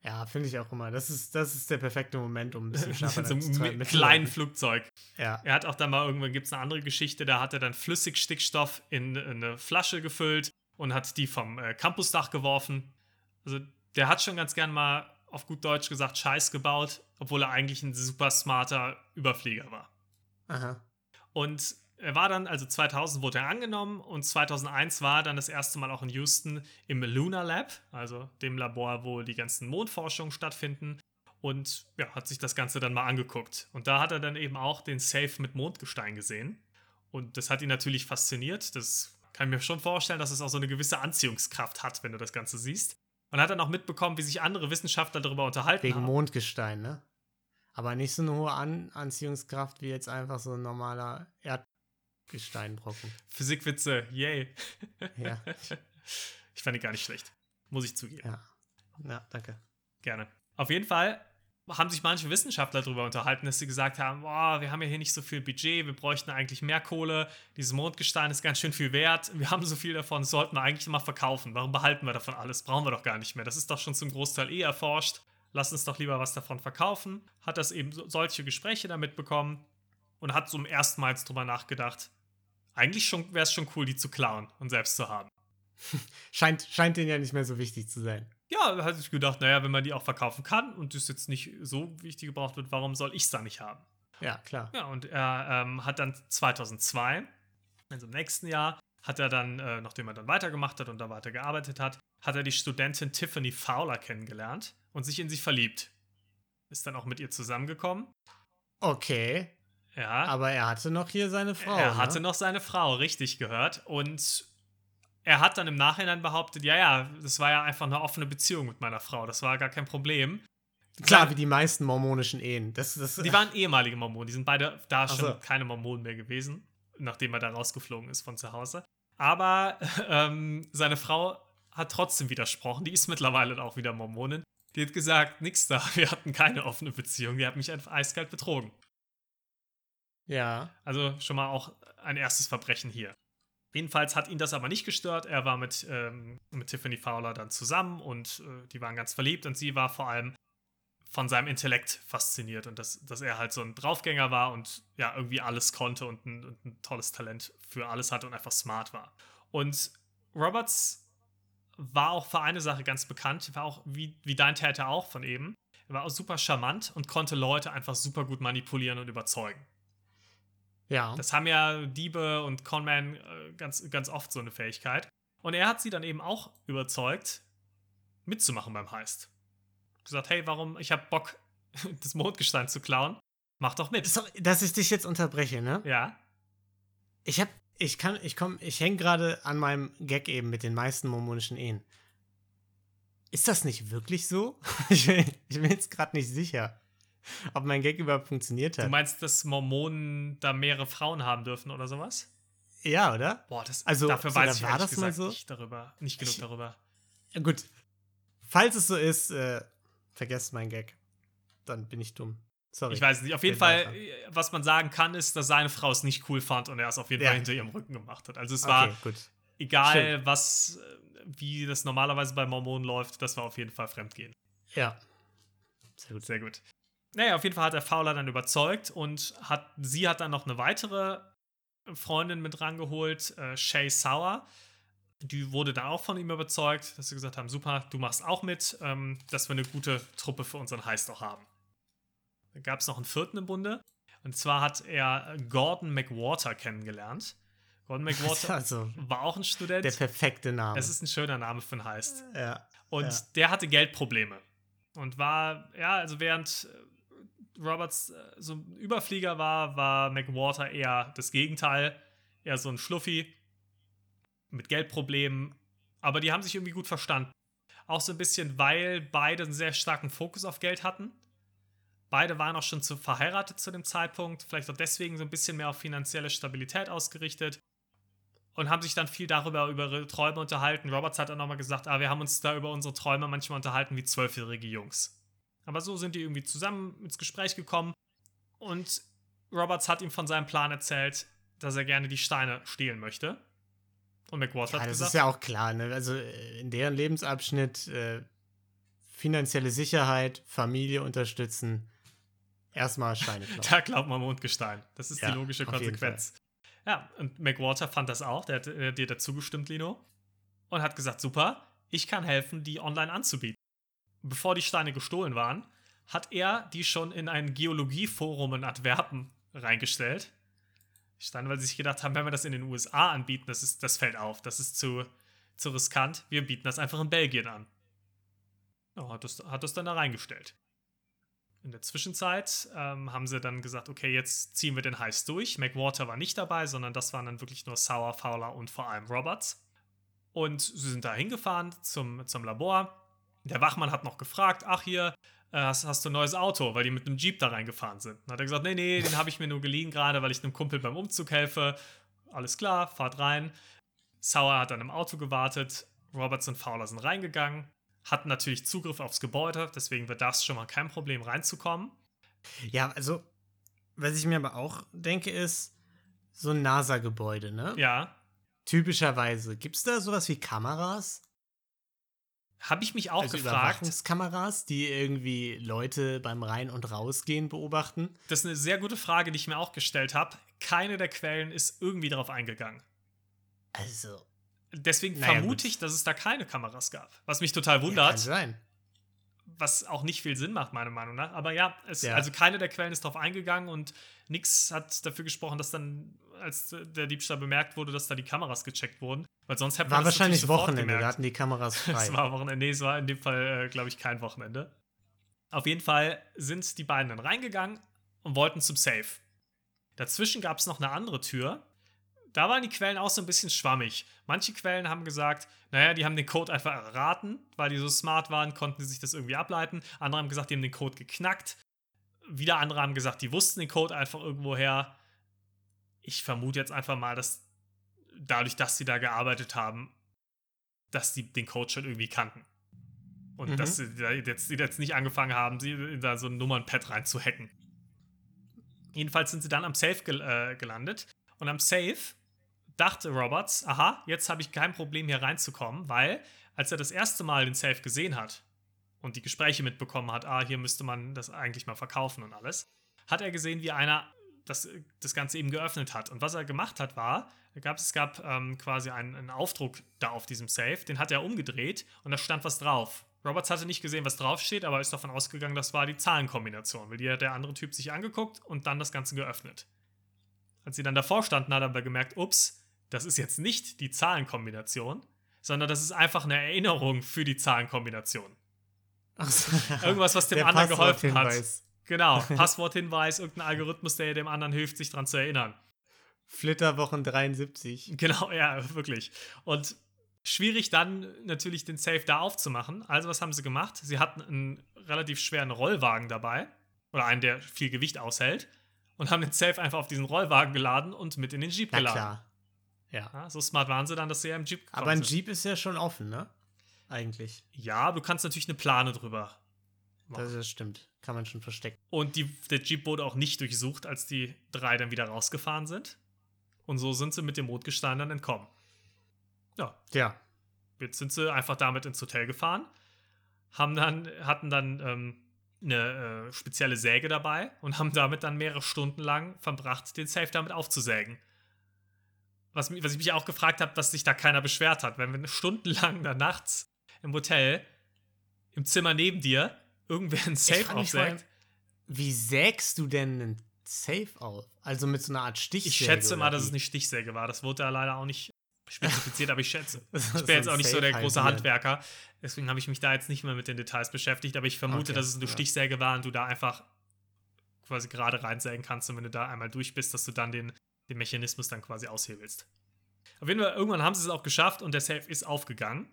A: Ja, finde ich auch immer. Das ist, das ist der perfekte Moment, um ein bisschen Schabernack so zu treiben.
B: Mit einem kleinen Flugzeug.
A: Ja.
B: Er hat auch dann mal irgendwann, gibt es eine andere Geschichte, da hat er dann Flüssigstickstoff in, in eine Flasche gefüllt und hat die vom äh, Campusdach geworfen also der hat schon ganz gern mal auf gut Deutsch gesagt Scheiß gebaut, obwohl er eigentlich ein super smarter Überflieger war.
A: Aha.
B: Und er war dann, also 2000 wurde er angenommen und 2001 war er dann das erste Mal auch in Houston im Lunar Lab, also dem Labor, wo die ganzen Mondforschungen stattfinden. Und ja, hat sich das Ganze dann mal angeguckt. Und da hat er dann eben auch den Safe mit Mondgestein gesehen. Und das hat ihn natürlich fasziniert. Das kann ich mir schon vorstellen, dass es auch so eine gewisse Anziehungskraft hat, wenn du das Ganze siehst. Und hat dann auch mitbekommen, wie sich andere Wissenschaftler darüber unterhalten
A: Wegen haben. Mondgestein, ne? Aber nicht so eine hohe An Anziehungskraft wie jetzt einfach so ein normaler Erdgesteinbrocken.
B: Physikwitze, yay. Ja. ich fand die gar nicht schlecht. Muss ich zugeben.
A: Ja. Ja, danke.
B: Gerne. Auf jeden Fall haben sich manche Wissenschaftler darüber unterhalten, dass sie gesagt haben, boah, wir haben ja hier nicht so viel Budget, wir bräuchten eigentlich mehr Kohle, dieses Mondgestein ist ganz schön viel wert, wir haben so viel davon, sollten wir eigentlich mal verkaufen. Warum behalten wir davon alles? Brauchen wir doch gar nicht mehr. Das ist doch schon zum Großteil eh erforscht. Lass uns doch lieber was davon verkaufen. Hat das eben so, solche Gespräche damit bekommen und hat so erstmals drüber nachgedacht. Eigentlich wäre es schon cool, die zu klauen und selbst zu haben.
A: scheint, scheint denen ja nicht mehr so wichtig zu sein
B: ja, da hatte ich gedacht, naja, wenn man die auch verkaufen kann und das jetzt nicht so wichtig gebraucht wird, warum soll ich es da nicht haben?
A: Ja, klar.
B: Ja, und er ähm, hat dann 2002, also im nächsten Jahr, hat er dann, äh, nachdem er dann weitergemacht hat und da weiter gearbeitet hat, hat er die Studentin Tiffany Fowler kennengelernt und sich in sie verliebt. Ist dann auch mit ihr zusammengekommen.
A: Okay.
B: Ja.
A: Aber er hatte noch hier seine Frau.
B: Er ne? hatte noch seine Frau, richtig gehört. Und er hat dann im Nachhinein behauptet, ja, ja, das war ja einfach eine offene Beziehung mit meiner Frau, das war gar kein Problem.
A: Klar, wie die meisten mormonischen Ehen. Das, das,
B: die waren ehemalige Mormonen, die sind beide da schon so. keine Mormonen mehr gewesen, nachdem er da rausgeflogen ist von zu Hause. Aber ähm, seine Frau hat trotzdem widersprochen, die ist mittlerweile auch wieder Mormonin. Die hat gesagt, nix da, wir hatten keine offene Beziehung, die hat mich einfach eiskalt betrogen.
A: Ja.
B: Also schon mal auch ein erstes Verbrechen hier. Jedenfalls hat ihn das aber nicht gestört. Er war mit, ähm, mit Tiffany Fowler dann zusammen und äh, die waren ganz verliebt und sie war vor allem von seinem Intellekt fasziniert und dass, dass er halt so ein Draufgänger war und ja, irgendwie alles konnte und ein, und ein tolles Talent für alles hatte und einfach smart war. Und Roberts war auch für eine Sache ganz bekannt, war auch wie, wie dein Täter auch von eben. Er war auch super charmant und konnte Leute einfach super gut manipulieren und überzeugen.
A: Ja.
B: Das haben ja Diebe und Conman äh, ganz, ganz oft so eine Fähigkeit. Und er hat sie dann eben auch überzeugt, mitzumachen beim Heist. Gesagt, hey, warum, ich habe Bock, das Mondgestein zu klauen. Mach doch mit.
A: Sorry, dass ich dich jetzt unterbreche, ne?
B: Ja.
A: Ich hab, ich kann, ich komm, ich hänge gerade an meinem Gag eben mit den meisten mormonischen Ehen. Ist das nicht wirklich so? ich, bin, ich bin jetzt gerade nicht sicher. ob mein Gag überhaupt funktioniert hat.
B: Du meinst, dass Mormonen da mehrere Frauen haben dürfen oder sowas?
A: Ja, oder?
B: Boah, das, also, dafür weiß ich war das mal so? nicht darüber, nicht genug ich, darüber.
A: Gut. Falls es so ist, äh, vergesst mein Gag. Dann bin ich dumm. Sorry.
B: Ich weiß nicht. Auf jeden Fall, weiter. was man sagen kann, ist, dass seine Frau es nicht cool fand und er es auf jeden ja. Fall hinter ihrem Rücken gemacht hat. Also es okay, war gut. egal, Stimmt. was, äh, wie das normalerweise bei Mormonen läuft, das war auf jeden Fall Fremdgehen.
A: Ja.
B: Sehr gut. Sehr gut. Naja, auf jeden Fall hat er Fowler dann überzeugt und hat, sie hat dann noch eine weitere Freundin mit rangeholt, äh, Shay Sauer. Die wurde dann auch von ihm überzeugt, dass sie gesagt haben: Super, du machst auch mit, ähm, dass wir eine gute Truppe für unseren Heist auch haben. Da gab es noch einen vierten im Bunde. Und zwar hat er Gordon McWater kennengelernt. Gordon McWater also, war auch ein Student.
A: Der perfekte Name.
B: Es ist ein schöner Name für einen Heist.
A: Ja.
B: Und
A: ja.
B: der hatte Geldprobleme. Und war, ja, also während Roberts äh, so ein Überflieger war, war McWater eher das Gegenteil. Eher so ein Schluffi mit Geldproblemen. Aber die haben sich irgendwie gut verstanden. Auch so ein bisschen, weil beide einen sehr starken Fokus auf Geld hatten. Beide waren auch schon zu verheiratet zu dem Zeitpunkt, vielleicht auch deswegen so ein bisschen mehr auf finanzielle Stabilität ausgerichtet und haben sich dann viel darüber über ihre Träume unterhalten. Roberts hat dann nochmal gesagt, ah, wir haben uns da über unsere Träume manchmal unterhalten wie zwölfjährige Jungs. Aber so sind die irgendwie zusammen ins Gespräch gekommen und Roberts hat ihm von seinem Plan erzählt, dass er gerne die Steine stehlen möchte. Und McWater
A: ja,
B: hat
A: das
B: gesagt.
A: ist ja auch klar, ne? Also äh, in deren Lebensabschnitt äh, finanzielle Sicherheit, Familie unterstützen, erstmal Steine
B: klauen. da glaubt man Mondgestein. Das ist ja, die logische Konsequenz. Ja, und McWater fand das auch. Der hat äh, dir dazu gestimmt, Lino. Und hat gesagt: Super, ich kann helfen, die online anzubieten bevor die Steine gestohlen waren, hat er die schon in ein Geologieforum in Antwerpen reingestellt. Steine, weil sie sich gedacht haben, wenn wir das in den USA anbieten, das, ist, das fällt auf, das ist zu, zu riskant, wir bieten das einfach in Belgien an. Ja, hat das, hat das dann da reingestellt. In der Zwischenzeit ähm, haben sie dann gesagt, okay, jetzt ziehen wir den Heist durch. McWater war nicht dabei, sondern das waren dann wirklich nur Sauer, Fowler und vor allem Roberts. Und sie sind da hingefahren zum, zum Labor. Der Wachmann hat noch gefragt, ach hier, äh, hast, hast, du ein neues Auto, weil die mit einem Jeep da reingefahren sind. Dann hat er gesagt, nee, nee, den habe ich mir nur geliehen gerade, weil ich einem Kumpel beim Umzug helfe. Alles klar, fahrt rein. Sauer hat dann im Auto gewartet. Roberts und Fowler sind reingegangen hatten natürlich Zugriff aufs Gebäude, deswegen wird das schon mal kein Problem reinzukommen.
A: Ja, also, was ich mir aber auch denke, ist so ein NASA-Gebäude, ne?
B: Ja.
A: Typischerweise. Gibt es da sowas wie Kameras?
B: Habe ich mich auch
A: also
B: gefragt.
A: Kameras, die irgendwie Leute beim Rein- und Rausgehen beobachten?
B: Das ist eine sehr gute Frage, die ich mir auch gestellt habe. Keine der Quellen ist irgendwie darauf eingegangen.
A: Also,
B: Deswegen naja, vermute gut. ich, dass es da keine Kameras gab. Was mich total wundert. Ja, kann
A: sein.
B: Was auch nicht viel Sinn macht, meiner Meinung nach. Aber ja, es, ja. also keine der Quellen ist darauf eingegangen und nichts hat dafür gesprochen, dass dann, als der Diebstahl bemerkt wurde, dass da die Kameras gecheckt wurden. Weil sonst hätte
A: man
B: War
A: das wahrscheinlich Wochenende, da hatten die Kameras frei.
B: es war Wochenende, nee, es war in dem Fall, äh, glaube ich, kein Wochenende. Auf jeden Fall sind die beiden dann reingegangen und wollten zum Safe. Dazwischen gab es noch eine andere Tür, da waren die Quellen auch so ein bisschen schwammig. Manche Quellen haben gesagt, naja, die haben den Code einfach erraten, weil die so smart waren, konnten sie sich das irgendwie ableiten. Andere haben gesagt, die haben den Code geknackt. Wieder andere haben gesagt, die wussten den Code einfach irgendwoher. Ich vermute jetzt einfach mal, dass dadurch, dass sie da gearbeitet haben, dass die den Code schon irgendwie kannten. Und mhm. dass sie jetzt, die jetzt nicht angefangen haben, sie da so ein Nummernpad reinzuhacken. Jedenfalls sind sie dann am Safe gel äh, gelandet. Und am Safe dachte Roberts, aha, jetzt habe ich kein Problem hier reinzukommen, weil als er das erste Mal den Safe gesehen hat und die Gespräche mitbekommen hat, ah, hier müsste man das eigentlich mal verkaufen und alles, hat er gesehen, wie einer das, das Ganze eben geöffnet hat. Und was er gemacht hat, war, gab, es gab ähm, quasi einen, einen Aufdruck da auf diesem Safe, den hat er umgedreht und da stand was drauf. Roberts hatte nicht gesehen, was draufsteht, aber ist davon ausgegangen, das war die Zahlenkombination, weil die hat der andere Typ sich angeguckt und dann das Ganze geöffnet. Als sie dann davor standen, hat er aber gemerkt, ups, das ist jetzt nicht die Zahlenkombination, sondern das ist einfach eine Erinnerung für die Zahlenkombination.
A: So,
B: Irgendwas, was dem anderen geholfen hat. Genau, Passworthinweis, irgendein Algorithmus, der dem anderen hilft, sich daran zu erinnern.
A: Flitterwochen 73.
B: Genau, ja, wirklich. Und schwierig dann natürlich den Safe da aufzumachen. Also was haben sie gemacht? Sie hatten einen relativ schweren Rollwagen dabei oder einen, der viel Gewicht aushält und haben den Safe einfach auf diesen Rollwagen geladen und mit in den Jeep
A: Na
B: geladen.
A: Klar. Ja.
B: ja. So smart waren sie dann, dass sie ja im Jeep
A: Aber ein sind. Jeep ist ja schon offen, ne? Eigentlich.
B: Ja, du kannst natürlich eine Plane drüber
A: machen. Das, das stimmt. Kann man schon verstecken.
B: Und die, der Jeep wurde auch nicht durchsucht, als die drei dann wieder rausgefahren sind. Und so sind sie mit dem Rotgestein dann entkommen. Ja.
A: Ja.
B: Jetzt sind sie einfach damit ins Hotel gefahren, haben dann, hatten dann ähm, eine äh, spezielle Säge dabei und haben damit dann mehrere Stunden lang verbracht, den Safe damit aufzusägen. Was, was ich mich auch gefragt habe, dass sich da keiner beschwert hat. Wenn wir stundenlang da nachts im Hotel, im Zimmer neben dir, irgendwer einen Safe aufsägt.
A: Wie sägst du denn einen Safe auf? Also mit so einer Art Stichsäge?
B: Ich schätze mal, dass es eine Stichsäge war. Das wurde ja leider auch nicht spezifiziert, aber ich schätze. Ich bin jetzt auch nicht so der große Handwerker. Deswegen habe ich mich da jetzt nicht mehr mit den Details beschäftigt, aber ich vermute, okay, dass es eine ja. Stichsäge war und du da einfach quasi gerade reinsägen kannst und wenn du da einmal durch bist, dass du dann den, den Mechanismus dann quasi aushebelst. Auf jeden Fall, irgendwann haben sie es auch geschafft und der Safe ist aufgegangen.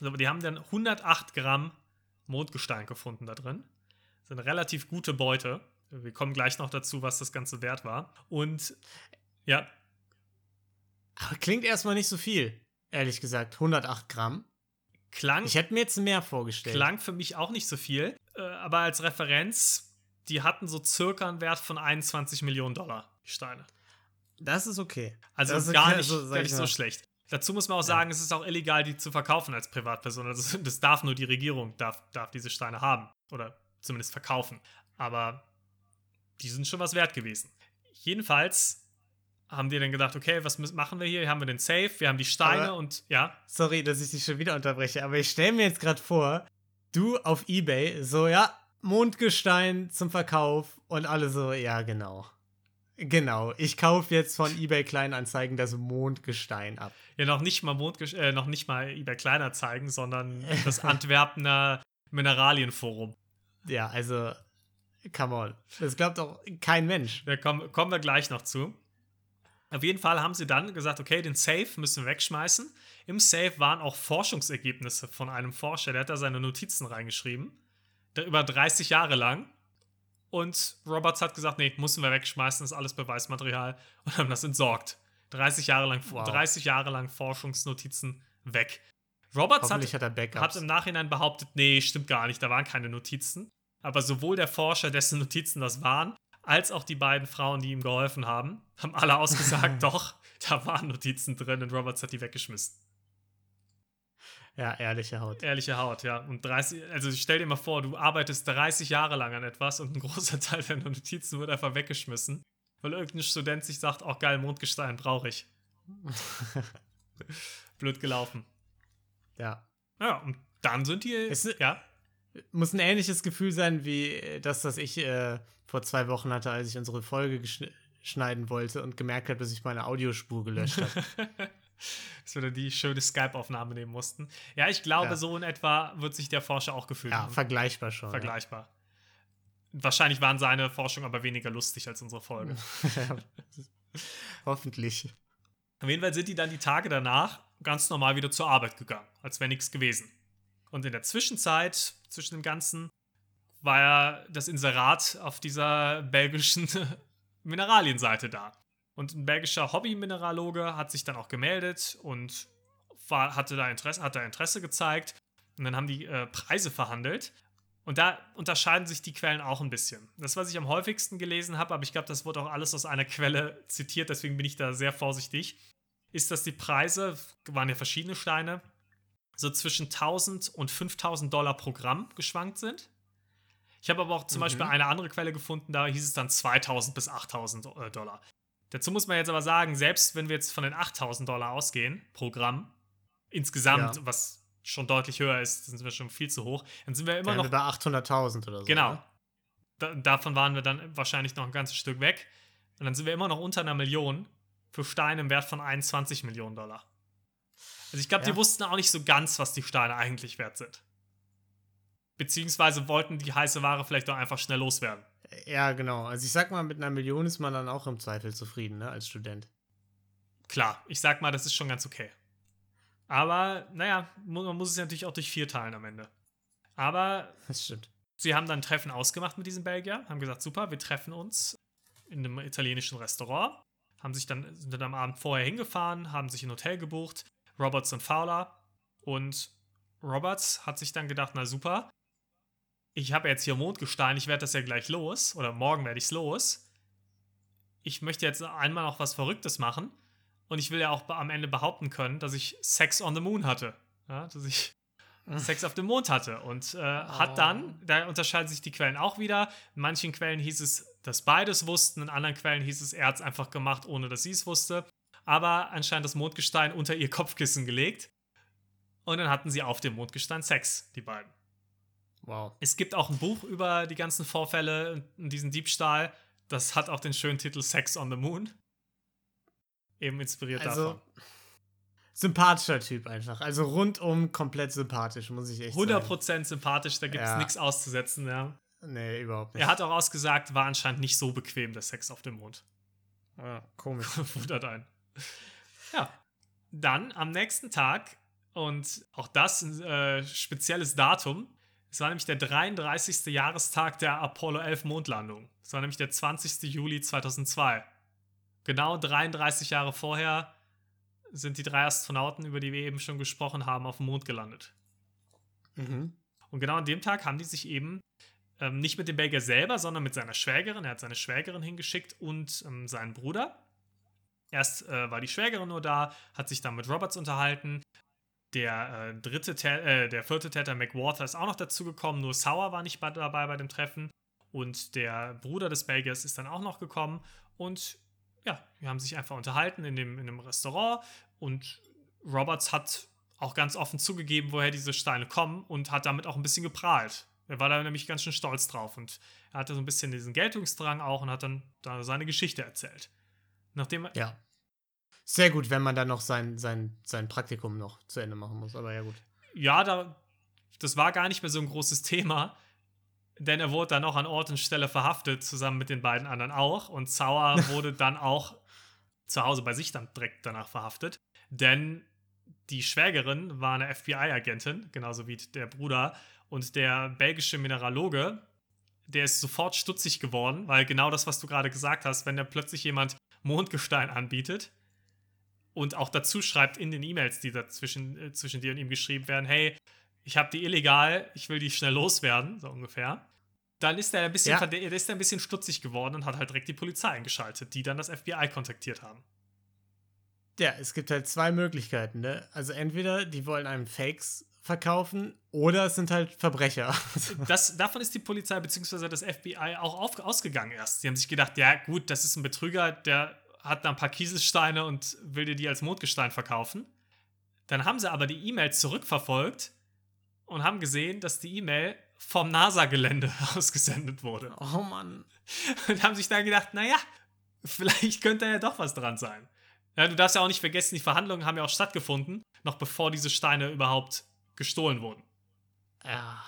B: Also, die haben dann 108 Gramm Mondgestein gefunden da drin. Das ist eine relativ gute Beute. Wir kommen gleich noch dazu, was das Ganze wert war. Und ja.
A: Aber klingt erstmal nicht so viel, ehrlich gesagt. 108 Gramm.
B: Klang.
A: Ich hätte mir jetzt mehr vorgestellt.
B: Klang für mich auch nicht so viel. Äh, aber als Referenz, die hatten so circa einen Wert von 21 Millionen Dollar, die Steine.
A: Das ist okay.
B: Also
A: das
B: gar nicht, so, gar nicht so schlecht. Dazu muss man auch sagen, ja. es ist auch illegal, die zu verkaufen als Privatperson. Also das darf nur die Regierung, darf, darf diese Steine haben. Oder zumindest verkaufen. Aber die sind schon was wert gewesen. Jedenfalls haben die dann gedacht, okay, was machen wir hier? Hier haben wir den Safe, wir haben die Steine aber, und ja.
A: Sorry, dass ich dich schon wieder unterbreche, aber ich stelle mir jetzt gerade vor, du auf Ebay, so, ja, Mondgestein zum Verkauf und alle so, ja, genau. Genau, ich kaufe jetzt von eBay Kleinanzeigen das Mondgestein ab.
B: Ja, noch nicht mal Mondges äh, noch nicht mal eBay Kleinanzeigen, sondern das Antwerpener Mineralienforum.
A: Ja, also come on. Das glaubt doch kein Mensch.
B: Da kommen, kommen wir gleich noch zu. Auf jeden Fall haben sie dann gesagt, okay, den Safe müssen wir wegschmeißen. Im Safe waren auch Forschungsergebnisse von einem Forscher, der hat da seine Notizen reingeschrieben. Über 30 Jahre lang. Und Roberts hat gesagt, nee, müssen wir wegschmeißen, das ist alles Beweismaterial und haben das entsorgt. 30 Jahre lang, wow. 30 Jahre lang Forschungsnotizen weg. Roberts hat, hat, hat, im Nachhinein behauptet, nee, stimmt gar nicht, da waren keine Notizen. Aber sowohl der Forscher, dessen Notizen das waren, als auch die beiden Frauen, die ihm geholfen haben, haben alle ausgesagt, doch, da waren Notizen drin und Roberts hat die weggeschmissen.
A: Ja, ehrliche Haut.
B: Ehrliche Haut, ja. Und 30, also stell dir mal vor, du arbeitest 30 Jahre lang an etwas und ein großer Teil deiner Notizen wird einfach weggeschmissen, weil irgendein Student sich sagt, auch geil, Mondgestein brauche ich. Blöd gelaufen.
A: Ja.
B: Ja, und dann sind die,
A: es, ja. Muss ein ähnliches Gefühl sein wie das, das ich äh, vor zwei Wochen hatte, als ich unsere Folge schneiden wollte und gemerkt habe, dass ich meine Audiospur gelöscht habe.
B: dass wir dann die schöne Skype-Aufnahme nehmen mussten. Ja, ich glaube, ja. so in etwa wird sich der Forscher auch gefühlt
A: ja, haben. vergleichbar schon.
B: Vergleichbar. Ja. Wahrscheinlich waren seine Forschungen aber weniger lustig als unsere Folge.
A: Hoffentlich.
B: Auf jeden Fall sind die dann die Tage danach ganz normal wieder zur Arbeit gegangen, als wäre nichts gewesen. Und in der Zwischenzeit, zwischen dem Ganzen, war ja das Inserat auf dieser belgischen Mineralienseite da. Und ein belgischer Hobby-Mineraloge hat sich dann auch gemeldet und war, hatte da Interesse, hat da Interesse gezeigt. Und dann haben die äh, Preise verhandelt. Und da unterscheiden sich die Quellen auch ein bisschen. Das, was ich am häufigsten gelesen habe, aber ich glaube, das wurde auch alles aus einer Quelle zitiert, deswegen bin ich da sehr vorsichtig, ist, dass die Preise, waren ja verschiedene Steine, so zwischen 1000 und 5000 Dollar pro Gramm geschwankt sind. Ich habe aber auch zum mhm. Beispiel eine andere Quelle gefunden, da hieß es dann 2000 bis 8000 äh, Dollar. Dazu muss man jetzt aber sagen, selbst wenn wir jetzt von den 8000 Dollar ausgehen pro Gramm, insgesamt, ja. was schon deutlich höher ist, sind wir schon viel zu hoch, dann sind wir immer dann noch.
A: bei 800.000 oder so.
B: Genau. Ne? Da, davon waren wir dann wahrscheinlich noch ein ganzes Stück weg. Und dann sind wir immer noch unter einer Million für Steine im Wert von 21 Millionen Dollar. Also ich glaube, ja. die wussten auch nicht so ganz, was die Steine eigentlich wert sind. Beziehungsweise wollten die heiße Ware vielleicht auch einfach schnell loswerden.
A: Ja, genau. Also ich sag mal, mit einer Million ist man dann auch im Zweifel zufrieden, ne, als Student.
B: Klar, ich sag mal, das ist schon ganz okay. Aber, naja, man muss es natürlich auch durch vier teilen am Ende. Aber.
A: Das stimmt.
B: Sie haben dann ein Treffen ausgemacht mit diesem Belgier, haben gesagt, super, wir treffen uns in einem italienischen Restaurant, haben sich dann, sind dann am Abend vorher hingefahren, haben sich ein Hotel gebucht, Roberts und Fowler. Und Roberts hat sich dann gedacht, na super, ich habe jetzt hier Mondgestein, ich werde das ja gleich los, oder morgen werde ich es los. Ich möchte jetzt einmal noch was Verrücktes machen. Und ich will ja auch am Ende behaupten können, dass ich Sex on the Moon hatte. Ja, dass ich Sex auf dem Mond hatte. Und äh, oh. hat dann, da unterscheiden sich die Quellen auch wieder. In manchen Quellen hieß es, dass beides wussten, in anderen Quellen hieß es, er hat es einfach gemacht, ohne dass sie es wusste. Aber anscheinend das Mondgestein unter ihr Kopfkissen gelegt. Und dann hatten sie auf dem Mondgestein Sex, die beiden.
A: Wow.
B: Es gibt auch ein Buch über die ganzen Vorfälle und diesen Diebstahl. Das hat auch den schönen Titel Sex on the Moon. Eben inspiriert also, davon.
A: Sympathischer Typ einfach. Also rundum komplett sympathisch, muss ich echt 100%
B: sagen. 100% sympathisch, da gibt es ja. nichts auszusetzen, ja.
A: Nee, überhaupt nicht.
B: Er hat auch ausgesagt, war anscheinend nicht so bequem, der Sex auf dem Mond.
A: Ja, komisch.
B: Wundert ein. Ja. Dann am nächsten Tag, und auch das ein äh, spezielles Datum, es war nämlich der 33. Jahrestag der Apollo 11 Mondlandung. Es war nämlich der 20. Juli 2002. Genau 33 Jahre vorher sind die drei Astronauten, über die wir eben schon gesprochen haben, auf dem Mond gelandet. Mhm. Und genau an dem Tag haben die sich eben ähm, nicht mit dem Belgier selber, sondern mit seiner Schwägerin, er hat seine Schwägerin hingeschickt und ähm, seinen Bruder. Erst äh, war die Schwägerin nur da, hat sich dann mit Roberts unterhalten der äh, dritte, äh, der vierte Täter McWarther ist auch noch dazugekommen, nur Sauer war nicht bei, dabei bei dem Treffen. Und der Bruder des Belgiers ist dann auch noch gekommen. Und ja, wir haben sich einfach unterhalten in dem, in dem Restaurant. Und Roberts hat auch ganz offen zugegeben, woher diese Steine kommen und hat damit auch ein bisschen geprahlt. Er war da nämlich ganz schön stolz drauf und er hatte so ein bisschen diesen Geltungsdrang auch und hat dann da seine Geschichte erzählt. Nachdem
A: ja. Sehr gut, wenn man dann noch sein, sein, sein Praktikum noch zu Ende machen muss, aber ja gut.
B: Ja, da, das war gar nicht mehr so ein großes Thema. denn er wurde dann auch an Ort und Stelle verhaftet, zusammen mit den beiden anderen auch. Und Sauer wurde dann auch zu Hause bei sich dann direkt danach verhaftet. Denn die Schwägerin war eine FBI-Agentin, genauso wie der Bruder. Und der belgische Mineraloge, der ist sofort stutzig geworden, weil genau das, was du gerade gesagt hast, wenn da plötzlich jemand Mondgestein anbietet und auch dazu schreibt in den E-Mails, die da zwischen, äh, zwischen dir und ihm geschrieben werden, hey, ich habe die illegal, ich will die schnell loswerden, so ungefähr. Dann ist er ein bisschen, ja. der ist ein bisschen stutzig geworden und hat halt direkt die Polizei eingeschaltet, die dann das FBI kontaktiert haben.
A: Ja, es gibt halt zwei Möglichkeiten, ne? Also entweder die wollen einem Fakes verkaufen oder es sind halt Verbrecher.
B: das, davon ist die Polizei bzw. das FBI auch auf, ausgegangen erst. Sie haben sich gedacht, ja gut, das ist ein Betrüger, der hat da ein paar Kieselsteine und will dir die als Mondgestein verkaufen. Dann haben sie aber die E-Mail zurückverfolgt und haben gesehen, dass die E-Mail vom NASA-Gelände ausgesendet wurde.
A: Oh Mann.
B: Und haben sich dann gedacht, naja, vielleicht könnte ja doch was dran sein. Ja, du darfst ja auch nicht vergessen, die Verhandlungen haben ja auch stattgefunden, noch bevor diese Steine überhaupt gestohlen wurden.
A: Ja.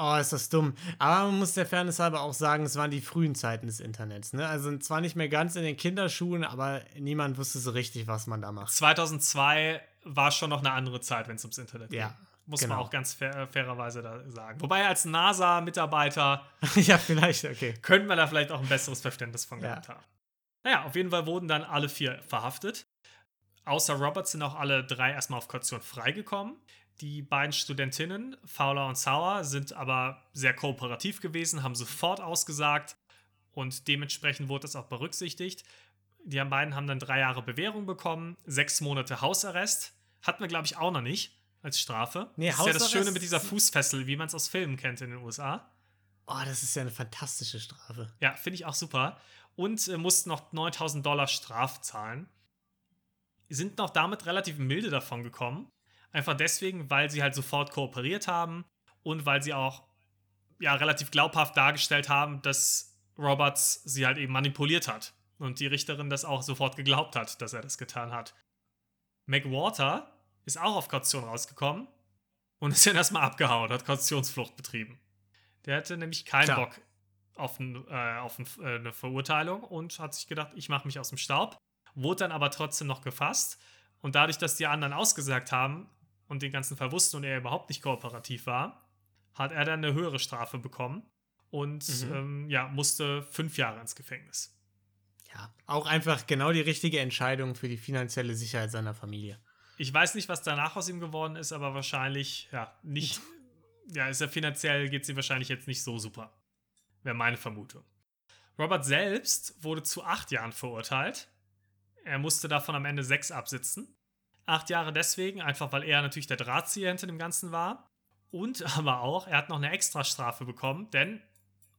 A: Oh, ist das dumm. Aber man muss der Fairness halber auch sagen, es waren die frühen Zeiten des Internets. Ne? Also zwar nicht mehr ganz in den Kinderschuhen, aber niemand wusste so richtig, was man da macht.
B: 2002 war schon noch eine andere Zeit, wenn es ums Internet. Ja, muss genau. man auch ganz fair, fairerweise da sagen. Wobei als NASA-Mitarbeiter
A: ja, vielleicht, okay.
B: Könnte man da vielleicht auch ein besseres Verständnis von gehabt ja. haben. Naja, auf jeden Fall wurden dann alle vier verhaftet. Außer Roberts sind auch alle drei erstmal auf Kaution freigekommen. Die beiden Studentinnen, Fowler und Sauer, sind aber sehr kooperativ gewesen, haben sofort ausgesagt und dementsprechend wurde das auch berücksichtigt. Die beiden haben dann drei Jahre Bewährung bekommen, sechs Monate Hausarrest. Hatten wir, glaube ich, auch noch nicht als Strafe. Nee, das ist ja das Schöne mit dieser Fußfessel, wie man es aus Filmen kennt in den USA.
A: Oh, das ist ja eine fantastische Strafe.
B: Ja, finde ich auch super. Und äh, mussten noch 9000 Dollar Straf zahlen. Sind noch damit relativ milde davon gekommen. Einfach deswegen, weil sie halt sofort kooperiert haben und weil sie auch ja, relativ glaubhaft dargestellt haben, dass Roberts sie halt eben manipuliert hat. Und die Richterin das auch sofort geglaubt hat, dass er das getan hat. McWater ist auch auf Kaution rausgekommen und ist dann erstmal abgehauen, hat Kautionsflucht betrieben. Der hatte nämlich keinen Klar. Bock auf, ein, äh, auf ein, äh, eine Verurteilung und hat sich gedacht, ich mache mich aus dem Staub. Wurde dann aber trotzdem noch gefasst. Und dadurch, dass die anderen ausgesagt haben und den ganzen Fall wussten und er überhaupt nicht kooperativ war, hat er dann eine höhere Strafe bekommen und mhm. ähm, ja, musste fünf Jahre ins Gefängnis.
A: Ja, auch einfach genau die richtige Entscheidung für die finanzielle Sicherheit seiner Familie.
B: Ich weiß nicht, was danach aus ihm geworden ist, aber wahrscheinlich, ja, nicht. ja, ist er finanziell geht sie wahrscheinlich jetzt nicht so super. Wäre meine Vermutung. Robert selbst wurde zu acht Jahren verurteilt. Er musste davon am Ende sechs absitzen. Acht Jahre deswegen, einfach weil er natürlich der Drahtzieher hinter dem Ganzen war. Und aber auch, er hat noch eine Extrastrafe bekommen, denn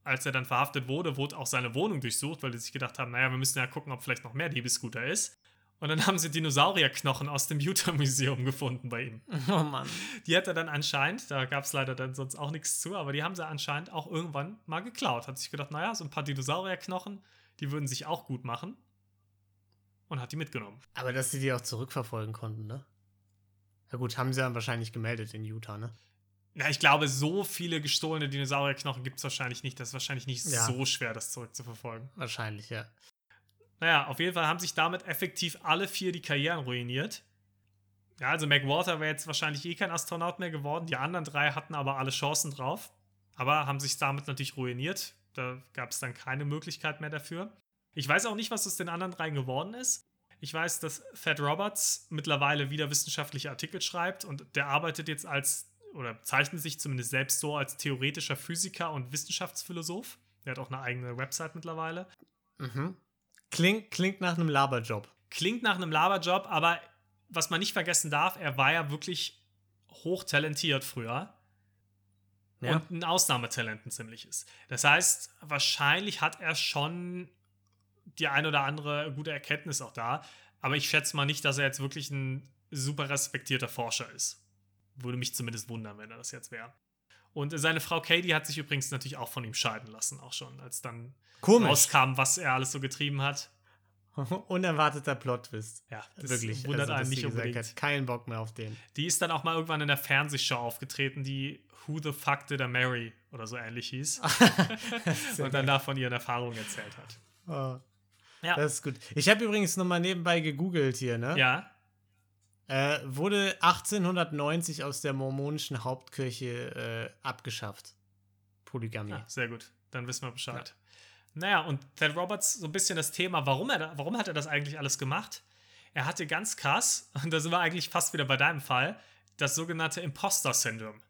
B: als er dann verhaftet wurde, wurde auch seine Wohnung durchsucht, weil die sich gedacht haben, naja, wir müssen ja gucken, ob vielleicht noch mehr Diebescooter ist. Und dann haben sie Dinosaurierknochen aus dem Utah Museum gefunden bei ihm.
A: Oh Mann.
B: Die hat er dann anscheinend, da gab es leider dann sonst auch nichts zu, aber die haben sie anscheinend auch irgendwann mal geklaut. Hat sich gedacht, naja, so ein paar Dinosaurierknochen, die würden sich auch gut machen. Und hat die mitgenommen.
A: Aber dass sie die auch zurückverfolgen konnten, ne? Ja gut, haben sie dann wahrscheinlich gemeldet in Utah, ne?
B: Na, ich glaube, so viele gestohlene Dinosaurierknochen gibt es wahrscheinlich nicht. Das ist wahrscheinlich nicht ja. so schwer, das zurückzuverfolgen.
A: Wahrscheinlich, ja.
B: Naja, auf jeden Fall haben sich damit effektiv alle vier die Karrieren ruiniert. Ja, also McWater wäre jetzt wahrscheinlich eh kein Astronaut mehr geworden. Die anderen drei hatten aber alle Chancen drauf. Aber haben sich damit natürlich ruiniert. Da gab es dann keine Möglichkeit mehr dafür. Ich weiß auch nicht, was aus den anderen dreien geworden ist. Ich weiß, dass Thad Roberts mittlerweile wieder wissenschaftliche Artikel schreibt und der arbeitet jetzt als, oder zeichnet sich zumindest selbst so als theoretischer Physiker und Wissenschaftsphilosoph. Der hat auch eine eigene Website mittlerweile.
A: Mhm. Klingt, klingt nach einem Laberjob.
B: Klingt nach einem Laberjob, aber was man nicht vergessen darf, er war ja wirklich hochtalentiert früher. Ja. Und ein Ausnahmetalent ein ziemliches. Das heißt, wahrscheinlich hat er schon die ein oder andere gute Erkenntnis auch da. Aber ich schätze mal nicht, dass er jetzt wirklich ein super respektierter Forscher ist. Würde mich zumindest wundern, wenn er das jetzt wäre. Und seine Frau Katie hat sich übrigens natürlich auch von ihm scheiden lassen, auch schon, als dann Komisch. rauskam, was er alles so getrieben hat.
A: Unerwarteter Plot-Twist.
B: Ja, das wirklich. Wundert also, einen nicht unbedingt. Hat
A: keinen Bock mehr auf den.
B: Die ist dann auch mal irgendwann in der Fernsehshow aufgetreten, die Who the Fuck Did I Marry oder so ähnlich hieß. und dann da von ihren Erfahrungen erzählt hat.
A: Oh. Ja. Das ist gut. Ich habe übrigens nochmal nebenbei gegoogelt hier, ne?
B: Ja.
A: Äh, wurde 1890 aus der mormonischen Hauptkirche äh, abgeschafft. Polygamie. Ja,
B: sehr gut. Dann wissen wir Bescheid. Ja. Naja, und Ted Roberts, so ein bisschen das Thema, warum, er, warum hat er das eigentlich alles gemacht? Er hatte ganz krass, und da sind wir eigentlich fast wieder bei deinem Fall, das sogenannte Imposter-Syndrom.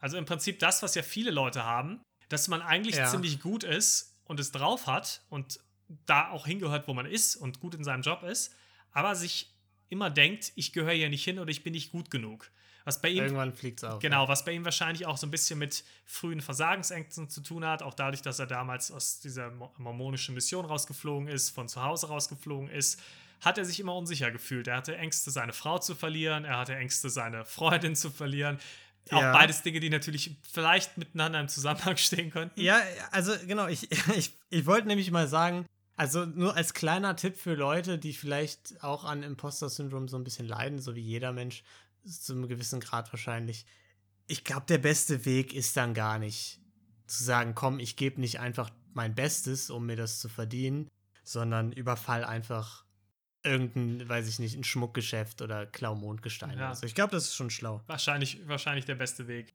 B: Also im Prinzip das, was ja viele Leute haben, dass man eigentlich ja. ziemlich gut ist und es drauf hat und da auch hingehört, wo man ist und gut in seinem Job ist, aber sich immer denkt, ich gehöre hier nicht hin oder ich bin nicht gut genug. Was bei ihm,
A: Irgendwann fliegt es auf.
B: Genau, was bei ihm wahrscheinlich auch so ein bisschen mit frühen Versagensängsten zu tun hat, auch dadurch, dass er damals aus dieser mormonischen Mission rausgeflogen ist, von zu Hause rausgeflogen ist, hat er sich immer unsicher gefühlt. Er hatte Ängste, seine Frau zu verlieren, er hatte Ängste, seine Freundin zu verlieren. Auch ja. beides Dinge, die natürlich vielleicht miteinander im Zusammenhang stehen könnten.
A: Ja, also genau, ich, ich, ich wollte nämlich mal sagen, also nur als kleiner Tipp für Leute, die vielleicht auch an Imposter-Syndrom so ein bisschen leiden, so wie jeder Mensch, zu einem gewissen Grad wahrscheinlich. Ich glaube, der beste Weg ist dann gar nicht zu sagen, komm, ich gebe nicht einfach mein Bestes, um mir das zu verdienen, sondern überfall einfach irgendein, weiß ich nicht, ein Schmuckgeschäft oder klau Mondgestein. Ja. Also ich glaube, das ist schon schlau.
B: Wahrscheinlich, wahrscheinlich der beste Weg.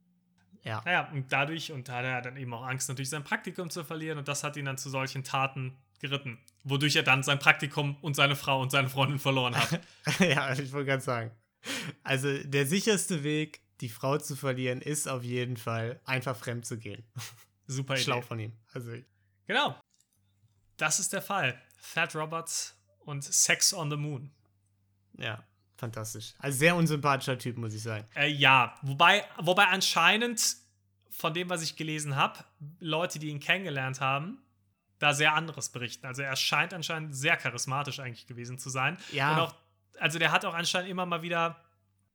A: Ja.
B: Naja, und dadurch, und da hat er dann eben auch Angst, natürlich sein Praktikum zu verlieren, und das hat ihn dann zu solchen Taten geritten, wodurch er dann sein Praktikum und seine Frau und seine Freundin verloren hat.
A: ja, ich wollte gerade sagen. Also der sicherste Weg, die Frau zu verlieren, ist auf jeden Fall einfach fremd zu gehen.
B: Super
A: Idee. Schlau von ihm. Also
B: genau. Das ist der Fall. Thad Roberts und Sex on the Moon.
A: Ja, fantastisch. Also sehr unsympathischer Typ, muss ich sagen.
B: Äh, ja, wobei, wobei anscheinend von dem, was ich gelesen habe, Leute, die ihn kennengelernt haben, da sehr anderes berichten. Also er scheint anscheinend sehr charismatisch eigentlich gewesen zu sein.
A: Ja.
B: Und auch also der hat auch anscheinend immer mal wieder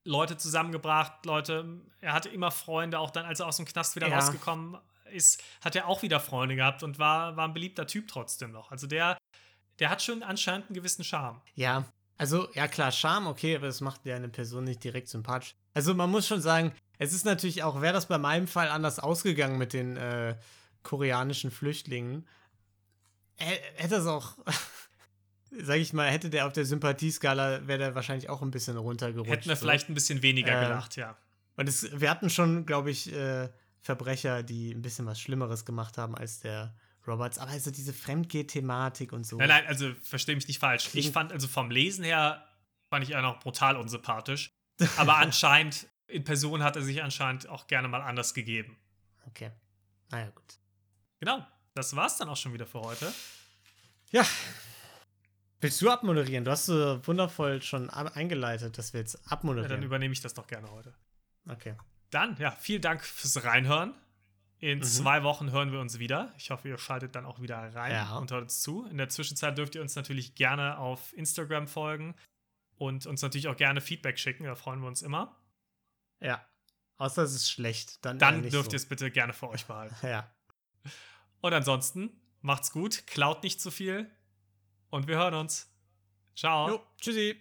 B: Leute zusammengebracht, Leute, er hatte immer Freunde, auch dann, als er aus dem Knast wieder ja. rausgekommen ist, hat er auch wieder Freunde gehabt und war, war ein beliebter Typ trotzdem noch. Also der, der hat schon anscheinend einen gewissen Charme.
A: Ja, also ja klar, Charme, okay, aber das macht ja eine Person nicht direkt sympathisch. Also man muss schon sagen, es ist natürlich auch, wäre das bei meinem Fall anders ausgegangen mit den äh, koreanischen Flüchtlingen, hätte es auch sag ich mal, hätte der auf der Sympathieskala, wäre der wahrscheinlich auch ein bisschen runtergerutscht.
B: Hätten wir so. vielleicht ein bisschen weniger äh, gelacht, ja.
A: Und es, wir hatten schon, glaube ich, äh, Verbrecher, die ein bisschen was Schlimmeres gemacht haben als der Roberts. Aber also diese Fremdgeh-Thematik und so.
B: Nein, nein, also verstehe mich nicht falsch. Ich fand, also vom Lesen her, fand ich ihn auch brutal unsympathisch. Aber anscheinend, in Person hat er sich anscheinend auch gerne mal anders gegeben.
A: Okay. Naja, gut.
B: Genau. Das war's dann auch schon wieder für heute.
A: Ja, Willst du abmoderieren? Du hast so wundervoll schon eingeleitet, dass wir jetzt abmoderieren.
B: Ja, dann übernehme ich das doch gerne heute.
A: Okay.
B: Dann, ja, vielen Dank fürs Reinhören. In mhm. zwei Wochen hören wir uns wieder. Ich hoffe, ihr schaltet dann auch wieder rein ja. und hört uns zu. In der Zwischenzeit dürft ihr uns natürlich gerne auf Instagram folgen und uns natürlich auch gerne Feedback schicken. Da freuen wir uns immer.
A: Ja. Außer es ist schlecht. Dann,
B: dann dürft so. ihr es bitte gerne für euch behalten.
A: ja.
B: Und ansonsten, macht's gut, klaut nicht zu viel und wir hören uns. Ciao. Jo,
A: tschüssi.